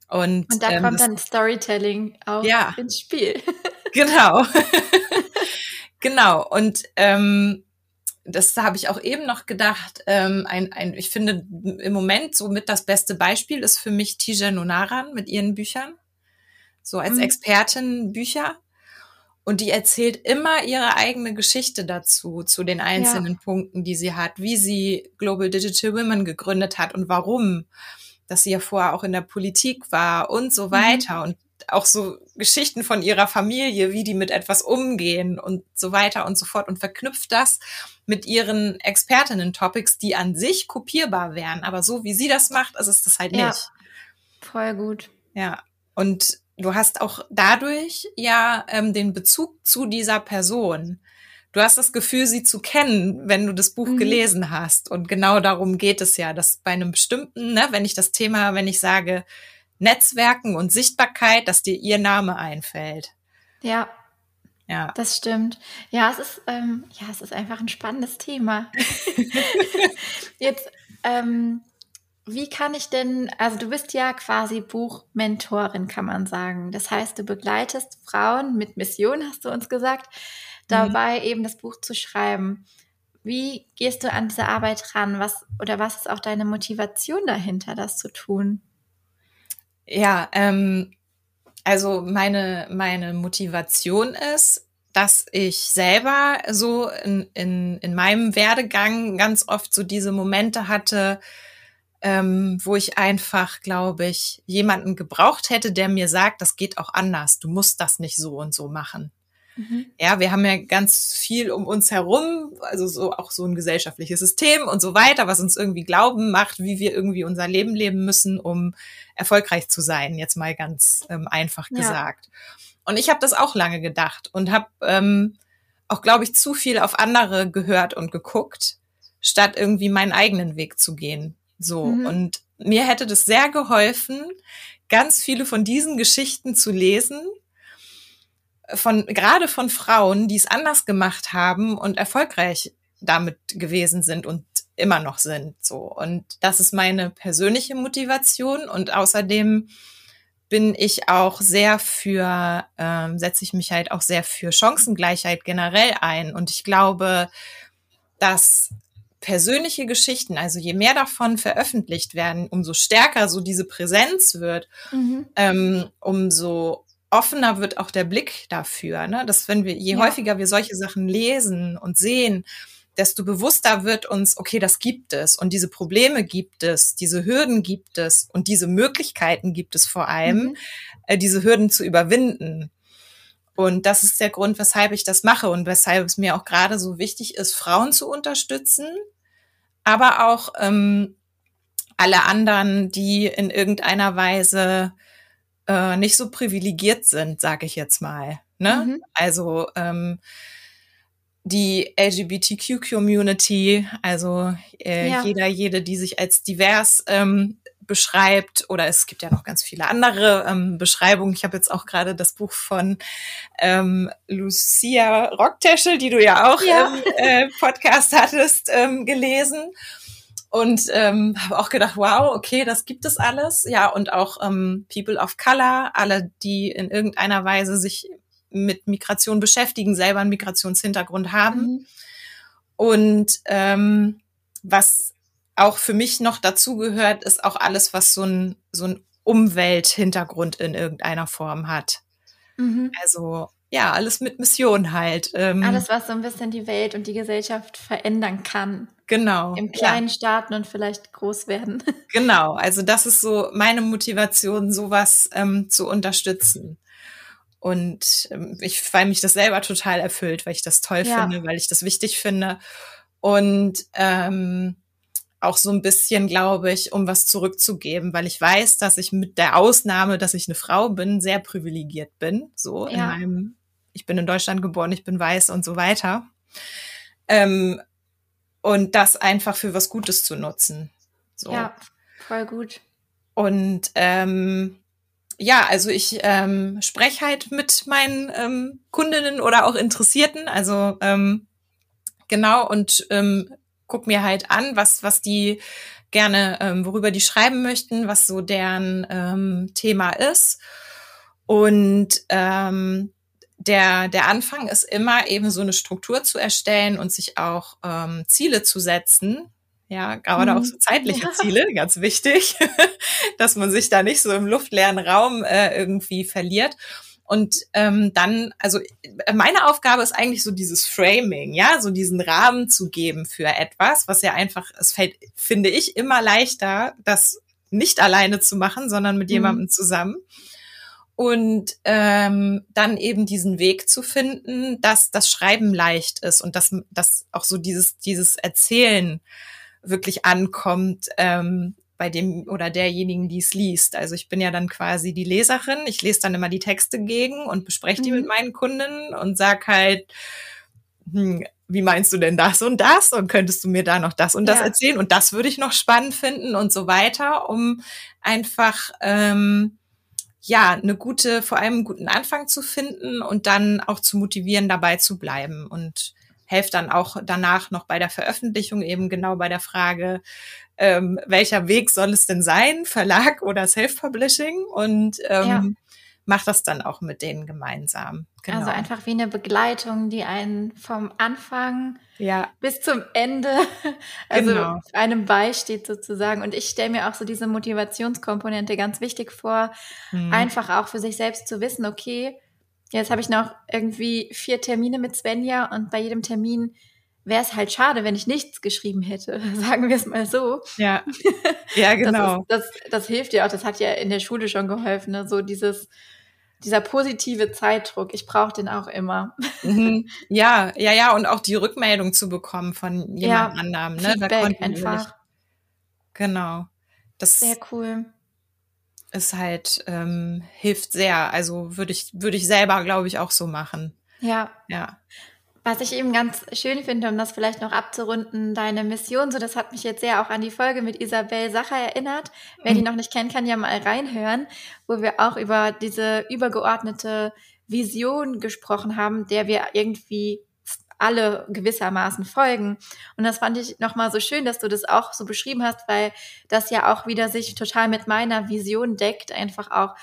Und, und da ähm, kommt dann Storytelling auch ja. ins Spiel. [laughs] genau. [laughs] genau. Und ähm, das habe ich auch eben noch gedacht. Ähm, ein, ein, ich finde im Moment so mit das beste Beispiel ist für mich Tijan Nonaran mit ihren Büchern. So als mhm. Expertin Bücher. Und die erzählt immer ihre eigene Geschichte dazu, zu den einzelnen ja. Punkten, die sie hat, wie sie Global Digital Women gegründet hat und warum, dass sie ja vorher auch in der Politik war und so mhm. weiter. Mhm. Und auch so Geschichten von ihrer Familie, wie die mit etwas umgehen und so weiter und so fort und verknüpft das mit ihren Expertinnen-Topics, die an sich kopierbar wären. Aber so wie sie das macht, ist es das halt ja. nicht. Voll gut. Ja. Und du hast auch dadurch ja ähm, den Bezug zu dieser Person. Du hast das Gefühl, sie zu kennen, wenn du das Buch mhm. gelesen hast. Und genau darum geht es ja, dass bei einem bestimmten, ne, wenn ich das Thema, wenn ich sage, Netzwerken und Sichtbarkeit, dass dir ihr Name einfällt. Ja. Ja. Das stimmt. Ja, es ist, ähm, ja, es ist einfach ein spannendes Thema. [laughs] Jetzt, ähm, wie kann ich denn, also du bist ja quasi Buchmentorin, kann man sagen. Das heißt, du begleitest Frauen mit Mission, hast du uns gesagt, dabei mhm. eben das Buch zu schreiben. Wie gehst du an diese Arbeit ran? Was oder was ist auch deine Motivation dahinter, das zu tun? Ja, ähm, also meine, meine Motivation ist, dass ich selber so in, in, in meinem Werdegang ganz oft so diese Momente hatte, ähm, wo ich einfach, glaube ich, jemanden gebraucht hätte, der mir sagt, das geht auch anders. Du musst das nicht so und so machen. Mhm. Ja, wir haben ja ganz viel um uns herum, also so auch so ein gesellschaftliches System und so weiter, was uns irgendwie glauben macht, wie wir irgendwie unser Leben leben müssen, um erfolgreich zu sein, jetzt mal ganz ähm, einfach ja. gesagt. Und ich habe das auch lange gedacht und habe ähm, auch, glaube ich, zu viel auf andere gehört und geguckt, statt irgendwie meinen eigenen Weg zu gehen. So. Mhm. Und mir hätte das sehr geholfen, ganz viele von diesen Geschichten zu lesen von gerade von Frauen, die es anders gemacht haben und erfolgreich damit gewesen sind und immer noch sind. So und das ist meine persönliche Motivation und außerdem bin ich auch sehr für, ähm, setze ich mich halt auch sehr für Chancengleichheit generell ein. Und ich glaube, dass persönliche Geschichten, also je mehr davon veröffentlicht werden, umso stärker so diese Präsenz wird, mhm. ähm, umso offener wird auch der Blick dafür. Ne? Dass wenn wir, je ja. häufiger wir solche Sachen lesen und sehen, desto bewusster wird uns, okay, das gibt es und diese Probleme gibt es, diese Hürden gibt es und diese Möglichkeiten gibt es vor allem, mhm. äh, diese Hürden zu überwinden. Und das ist der Grund, weshalb ich das mache und weshalb es mir auch gerade so wichtig ist, Frauen zu unterstützen, aber auch ähm, alle anderen, die in irgendeiner Weise äh, nicht so privilegiert sind, sage ich jetzt mal. Ne? Mhm. Also ähm, die LGBTQ-Community, also äh, ja. jeder, jede, die sich als divers ähm, beschreibt, oder es gibt ja noch ganz viele andere ähm, Beschreibungen. Ich habe jetzt auch gerade das Buch von ähm, Lucia Rocktäschel, die du ja auch ja. im äh, Podcast hattest, ähm, gelesen. Und ähm, habe auch gedacht, wow, okay, das gibt es alles. Ja, und auch ähm, People of Color, alle, die in irgendeiner Weise sich mit Migration beschäftigen, selber einen Migrationshintergrund haben. Mhm. Und ähm, was auch für mich noch dazu gehört, ist auch alles, was so ein, so ein Umwelthintergrund in irgendeiner Form hat. Mhm. Also ja, alles mit Mission halt. Ähm, alles, was so ein bisschen die Welt und die Gesellschaft verändern kann. Genau. Im Kleinen ja. starten und vielleicht groß werden. [laughs] Genau, also das ist so meine Motivation, sowas ähm, zu unterstützen. Und ähm, ich, weil mich das selber total erfüllt, weil ich das toll ja. finde, weil ich das wichtig finde. Und ähm, auch so ein bisschen, glaube ich, um was zurückzugeben, weil ich weiß, dass ich mit der Ausnahme, dass ich eine Frau bin, sehr privilegiert bin. So ja. in meinem, ich bin in Deutschland geboren, ich bin weiß und so weiter. Ähm, und das einfach für was Gutes zu nutzen. So. Ja, voll gut. Und ähm, ja, also ich ähm, spreche halt mit meinen ähm, Kundinnen oder auch Interessierten, also ähm, genau und ähm, guck mir halt an, was was die gerne, ähm, worüber die schreiben möchten, was so deren ähm, Thema ist und ähm, der, der Anfang ist immer eben so eine Struktur zu erstellen und sich auch ähm, Ziele zu setzen, ja, gerade mhm. auch so zeitliche ja. [laughs] Ziele, ganz wichtig, [laughs] dass man sich da nicht so im luftleeren Raum äh, irgendwie verliert. Und ähm, dann, also meine Aufgabe ist eigentlich so dieses Framing, ja, so diesen Rahmen zu geben für etwas, was ja einfach, es fällt, finde ich, immer leichter, das nicht alleine zu machen, sondern mit mhm. jemandem zusammen. Und ähm, dann eben diesen Weg zu finden, dass das Schreiben leicht ist und dass, dass auch so dieses, dieses Erzählen wirklich ankommt ähm, bei dem oder derjenigen, die es liest. Also ich bin ja dann quasi die Leserin. Ich lese dann immer die Texte gegen und bespreche die mhm. mit meinen Kunden und sag halt, hm, wie meinst du denn das und das? Und könntest du mir da noch das und das ja. erzählen? Und das würde ich noch spannend finden und so weiter, um einfach ähm, ja eine gute, vor allem einen guten Anfang zu finden und dann auch zu motivieren, dabei zu bleiben. Und helfe dann auch danach noch bei der Veröffentlichung eben genau bei der Frage, ähm, welcher Weg soll es denn sein, Verlag oder Self-Publishing und ähm. Mache das dann auch mit denen gemeinsam. Genau. Also einfach wie eine Begleitung, die einen vom Anfang ja. bis zum Ende, [laughs] also genau. einem beisteht sozusagen. Und ich stelle mir auch so diese Motivationskomponente ganz wichtig vor, hm. einfach auch für sich selbst zu wissen, okay, Jetzt habe ich noch irgendwie vier Termine mit Svenja und bei jedem Termin wäre es halt schade, wenn ich nichts geschrieben hätte, [laughs] sagen wir es mal so. Ja, [laughs] ja genau. Das, ist, das, das, hilft ja auch, das hat ja in der Schule schon geholfen, ne? so dieses, dieser positive Zeitdruck, ich brauche den auch immer. [laughs] Mhm. Ja, ja, ja, und auch die Rückmeldung zu bekommen von jemand ja, anderem. Ne? Feedback da einfach. Genau. Das, Sehr cool ist halt ähm, hilft sehr. Also würde ich würde ich selber glaube ich auch so machen. Ja. Ja. Was ich eben ganz schön finde, um das vielleicht noch abzurunden, deine Mission, so das hat mich jetzt sehr auch an die Folge mit Isabel Sacher erinnert. Wer die mhm. noch nicht kennt, kann ja mal reinhören, wo wir auch über diese übergeordnete Vision gesprochen haben, der wir irgendwie alle gewissermaßen folgen. Und das fand ich nochmal so schön, dass du das auch so beschrieben hast, weil das ja auch wieder sich total mit meiner Vision deckt, einfach auch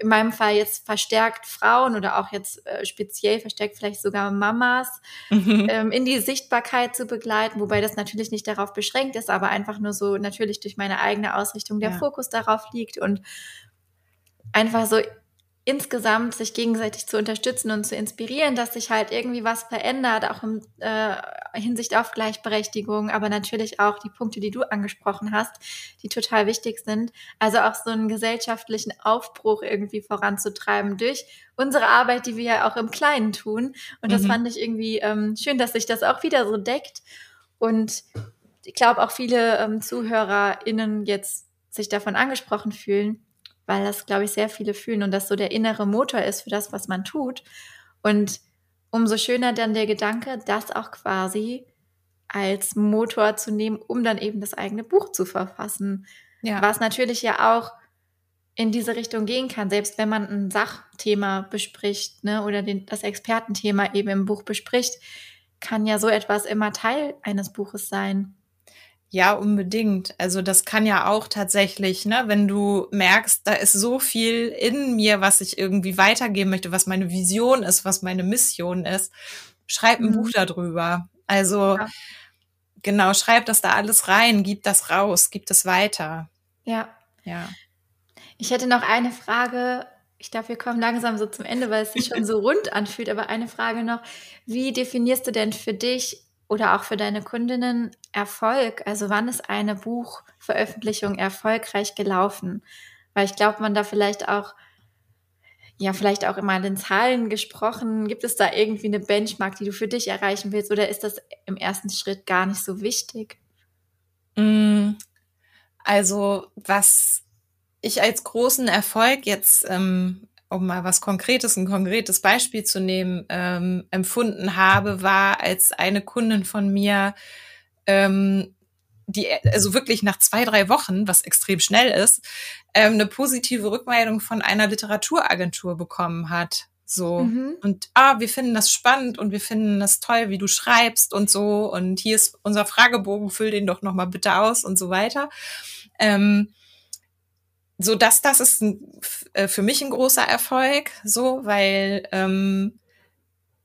in meinem Fall jetzt verstärkt Frauen oder auch jetzt äh, speziell verstärkt vielleicht sogar Mamas mhm. ähm, in die Sichtbarkeit zu begleiten, wobei das natürlich nicht darauf beschränkt ist, aber einfach nur so natürlich durch meine eigene Ausrichtung der ja. Fokus darauf liegt und einfach so insgesamt sich gegenseitig zu unterstützen und zu inspirieren, dass sich halt irgendwie was verändert, auch in äh, Hinsicht auf Gleichberechtigung, aber natürlich auch die Punkte, die du angesprochen hast, die total wichtig sind. Also auch so einen gesellschaftlichen Aufbruch irgendwie voranzutreiben durch unsere Arbeit, die wir ja auch im Kleinen tun. Und das mhm. fand ich irgendwie ähm, schön, dass sich das auch wieder so deckt. Und ich glaube auch viele ähm, ZuhörerInnen jetzt sich davon angesprochen fühlen weil das, glaube ich, sehr viele fühlen und das so der innere Motor ist für das, was man tut. Und umso schöner dann der Gedanke, das auch quasi als Motor zu nehmen, um dann eben das eigene Buch zu verfassen. Ja. Was natürlich ja auch in diese Richtung gehen kann, selbst wenn man ein Sachthema bespricht ne, oder den, das Expertenthema eben im Buch bespricht, kann ja so etwas immer Teil eines Buches sein. Ja, unbedingt. Also das kann ja auch tatsächlich, ne, wenn du merkst, da ist so viel in mir, was ich irgendwie weitergeben möchte, was meine Vision ist, was meine Mission ist, schreib ein mhm. Buch darüber. Also ja. genau, schreib das da alles rein, gib das raus, gib das weiter. Ja. Ja. Ich hätte noch eine Frage. Ich glaube, wir kommen langsam so zum Ende, weil es sich schon so rund anfühlt. Aber eine Frage noch. Wie definierst du denn für dich oder auch für deine Kundinnen Erfolg? Also wann ist eine Buchveröffentlichung erfolgreich gelaufen? Weil ich glaube, man da vielleicht auch, ja, vielleicht auch immer in Zahlen gesprochen. Gibt es da irgendwie eine Benchmark, die du für dich erreichen willst? Oder ist das im ersten Schritt gar nicht so wichtig? Mm, also was ich als großen Erfolg jetzt ähm, um mal was Konkretes, ein konkretes Beispiel zu nehmen, ähm, empfunden habe, war, als eine Kundin von mir, ähm, die also wirklich nach zwei, drei Wochen, was extrem schnell ist, ähm, eine positive Rückmeldung von einer Literaturagentur bekommen hat. So. Mhm. Und ah, wir finden das spannend und wir finden das toll, wie du schreibst und so. Und hier ist unser Fragebogen, füll den doch nochmal bitte aus und so weiter. Ähm, so dass das ist ein, äh, für mich ein großer Erfolg, so, weil ähm,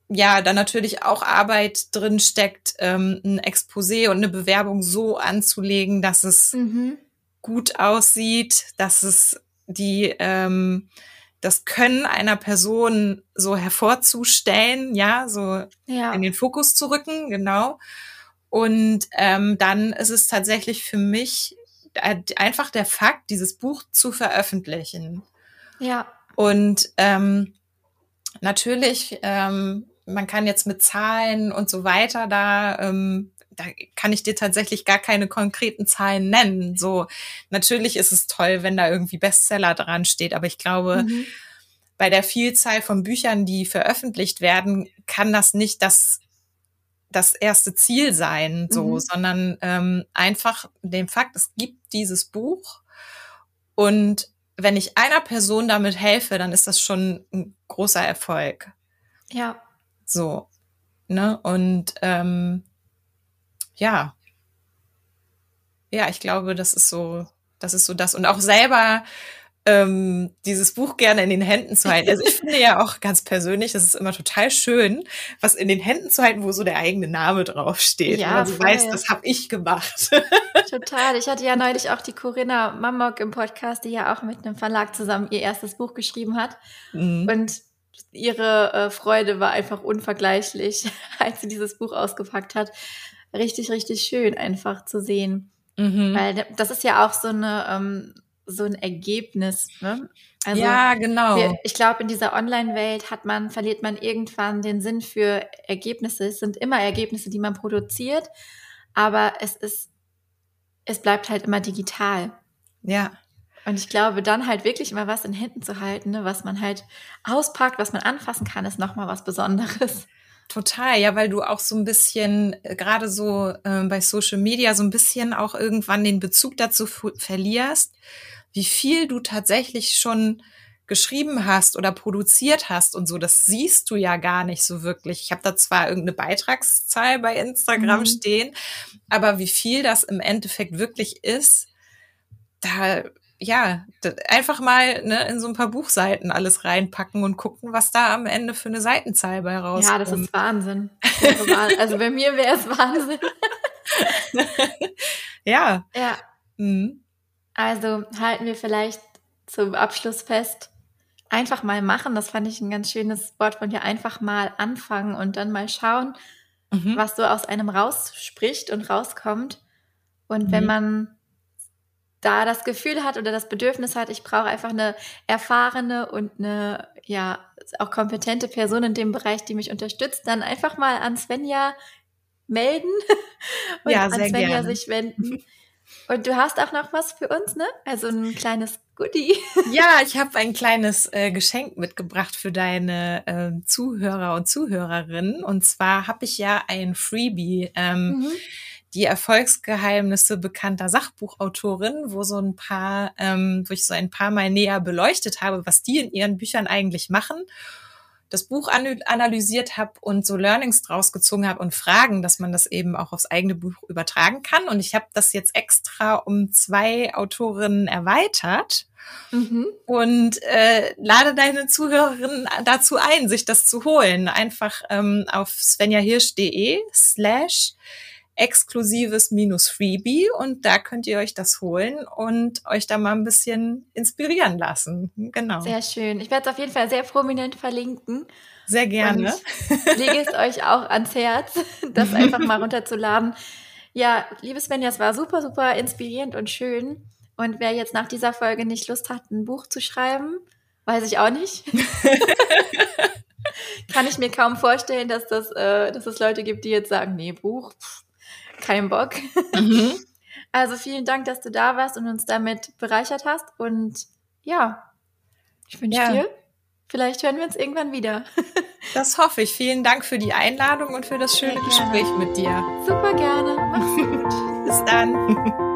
ja da natürlich auch Arbeit drin steckt, ähm, ein Exposé und eine Bewerbung so anzulegen, dass es mhm. gut aussieht, dass es die ähm, das Können einer Person so hervorzustellen, ja, so ja. in den Fokus zu rücken, genau. Und ähm, dann ist es tatsächlich für mich einfach der Fakt, dieses Buch zu veröffentlichen. Ja. Und ähm, natürlich, ähm, man kann jetzt mit Zahlen und so weiter da ähm, da kann ich dir tatsächlich gar keine konkreten Zahlen nennen. So, natürlich ist es toll, wenn da irgendwie Bestseller dran steht, aber ich glaube, mhm. bei der Vielzahl von Büchern, die veröffentlicht werden, kann das nicht das das erste Ziel sein, so, mhm. sondern ähm, einfach dem Fakt, es gibt dieses Buch und wenn ich einer Person damit helfe, dann ist das schon ein großer Erfolg. Ja. So. Ne? Und ähm, ja. Ja, ich glaube, das ist so, das ist so das. Und auch selber ähm, dieses Buch gerne in den Händen zu halten. Also ich [laughs] finde ja auch ganz persönlich, das ist immer total schön, was in den Händen zu halten, wo so der eigene Name draufsteht. Ja, du weißt, das habe ich gemacht. [laughs] Total. Ich hatte ja neulich auch die Corinna Mammock im Podcast, die ja auch mit einem Verlag zusammen ihr erstes Buch geschrieben hat. Mhm. Und ihre äh, Freude war einfach unvergleichlich, [laughs] als sie dieses Buch ausgepackt hat. Richtig, richtig schön einfach zu sehen. Mhm. Weil das ist ja auch so eine ähm, so ein Ergebnis. Ne? Also ja, genau. Wir, ich glaube, in dieser Online-Welt hat man, verliert man irgendwann den Sinn für Ergebnisse. Es sind immer Ergebnisse, die man produziert, aber es ist, es bleibt halt immer digital. Ja. Und ich glaube, dann halt wirklich immer was in Händen zu halten, ne, was man halt auspackt, was man anfassen kann, ist nochmal was Besonderes. Total, ja, weil du auch so ein bisschen, äh, gerade so äh, bei Social Media, so ein bisschen auch irgendwann den Bezug dazu verlierst, wie viel du tatsächlich schon geschrieben hast oder produziert hast und so, das siehst du ja gar nicht so wirklich. Ich habe da zwar irgendeine Beitragszahl bei Instagram mhm. stehen, aber wie viel das im Endeffekt wirklich ist, da ja, einfach mal ne, in so ein paar Buchseiten alles reinpacken und gucken, was da am Ende für eine Seitenzahl bei rauskommt. Ja, das ist Wahnsinn. also bei mir wäre es Wahnsinn. [laughs] ja. Ja. Mhm. Also halten wir vielleicht zum Abschluss fest, einfach mal machen. Das fand ich ein ganz schönes Wort von dir. Einfach mal anfangen und dann mal schauen, mhm. was so aus einem rausspricht und rauskommt. Und mhm. wenn man da das Gefühl hat oder das Bedürfnis hat, ich brauche einfach eine erfahrene und eine, ja, auch kompetente Person in dem Bereich, die mich unterstützt, dann einfach mal an Svenja melden [laughs] und ja, an Svenja gerne. sich wenden. Und du hast auch noch was für uns, ne? Also ein kleines Goodie. Ja, [laughs] ich habe ein kleines äh, Geschenk mitgebracht für deine äh, Zuhörer und Zuhörerinnen. Und zwar habe ich ja ein Freebie. Ähm, mhm die Erfolgsgeheimnisse bekannter Sachbuchautorin, wo so ein paar, ähm, wo ich so ein paar Mal näher beleuchtet habe, was die in ihren Büchern eigentlich machen das Buch analysiert habe und so Learnings draus gezogen habe und Fragen, dass man das eben auch aufs eigene Buch übertragen kann. Und ich habe das jetzt extra um zwei Autorinnen erweitert mhm. und äh, lade deine Zuhörerinnen dazu ein, sich das zu holen. Einfach ähm, auf svenjahirsch.de slash exklusives minus Freebie und da könnt ihr euch das holen und euch da mal ein bisschen inspirieren lassen. Genau. Sehr schön. Ich werde es auf jeden Fall sehr prominent verlinken. Sehr gerne. Und lege es euch auch ans Herz, [laughs] das einfach mal runterzuladen. Ja, liebes Svenja, es war super, super inspirierend und schön. Und wer jetzt nach dieser Folge nicht Lust hat, ein Buch zu schreiben, weiß ich auch nicht. [laughs] Kann ich mir kaum vorstellen, dass das, äh, dass es Leute gibt, die jetzt sagen, nee, Buch, pff, kein Bock. Mhm. [laughs] Also vielen Dank, dass du da warst und uns damit bereichert hast. Und ja, ich wünsche ja. dir, vielleicht hören wir uns irgendwann wieder. [laughs] Das hoffe ich. Vielen Dank für die Einladung und für das schöne Gespräch mit dir. Super gerne. Mach's [laughs] gut. Bis dann.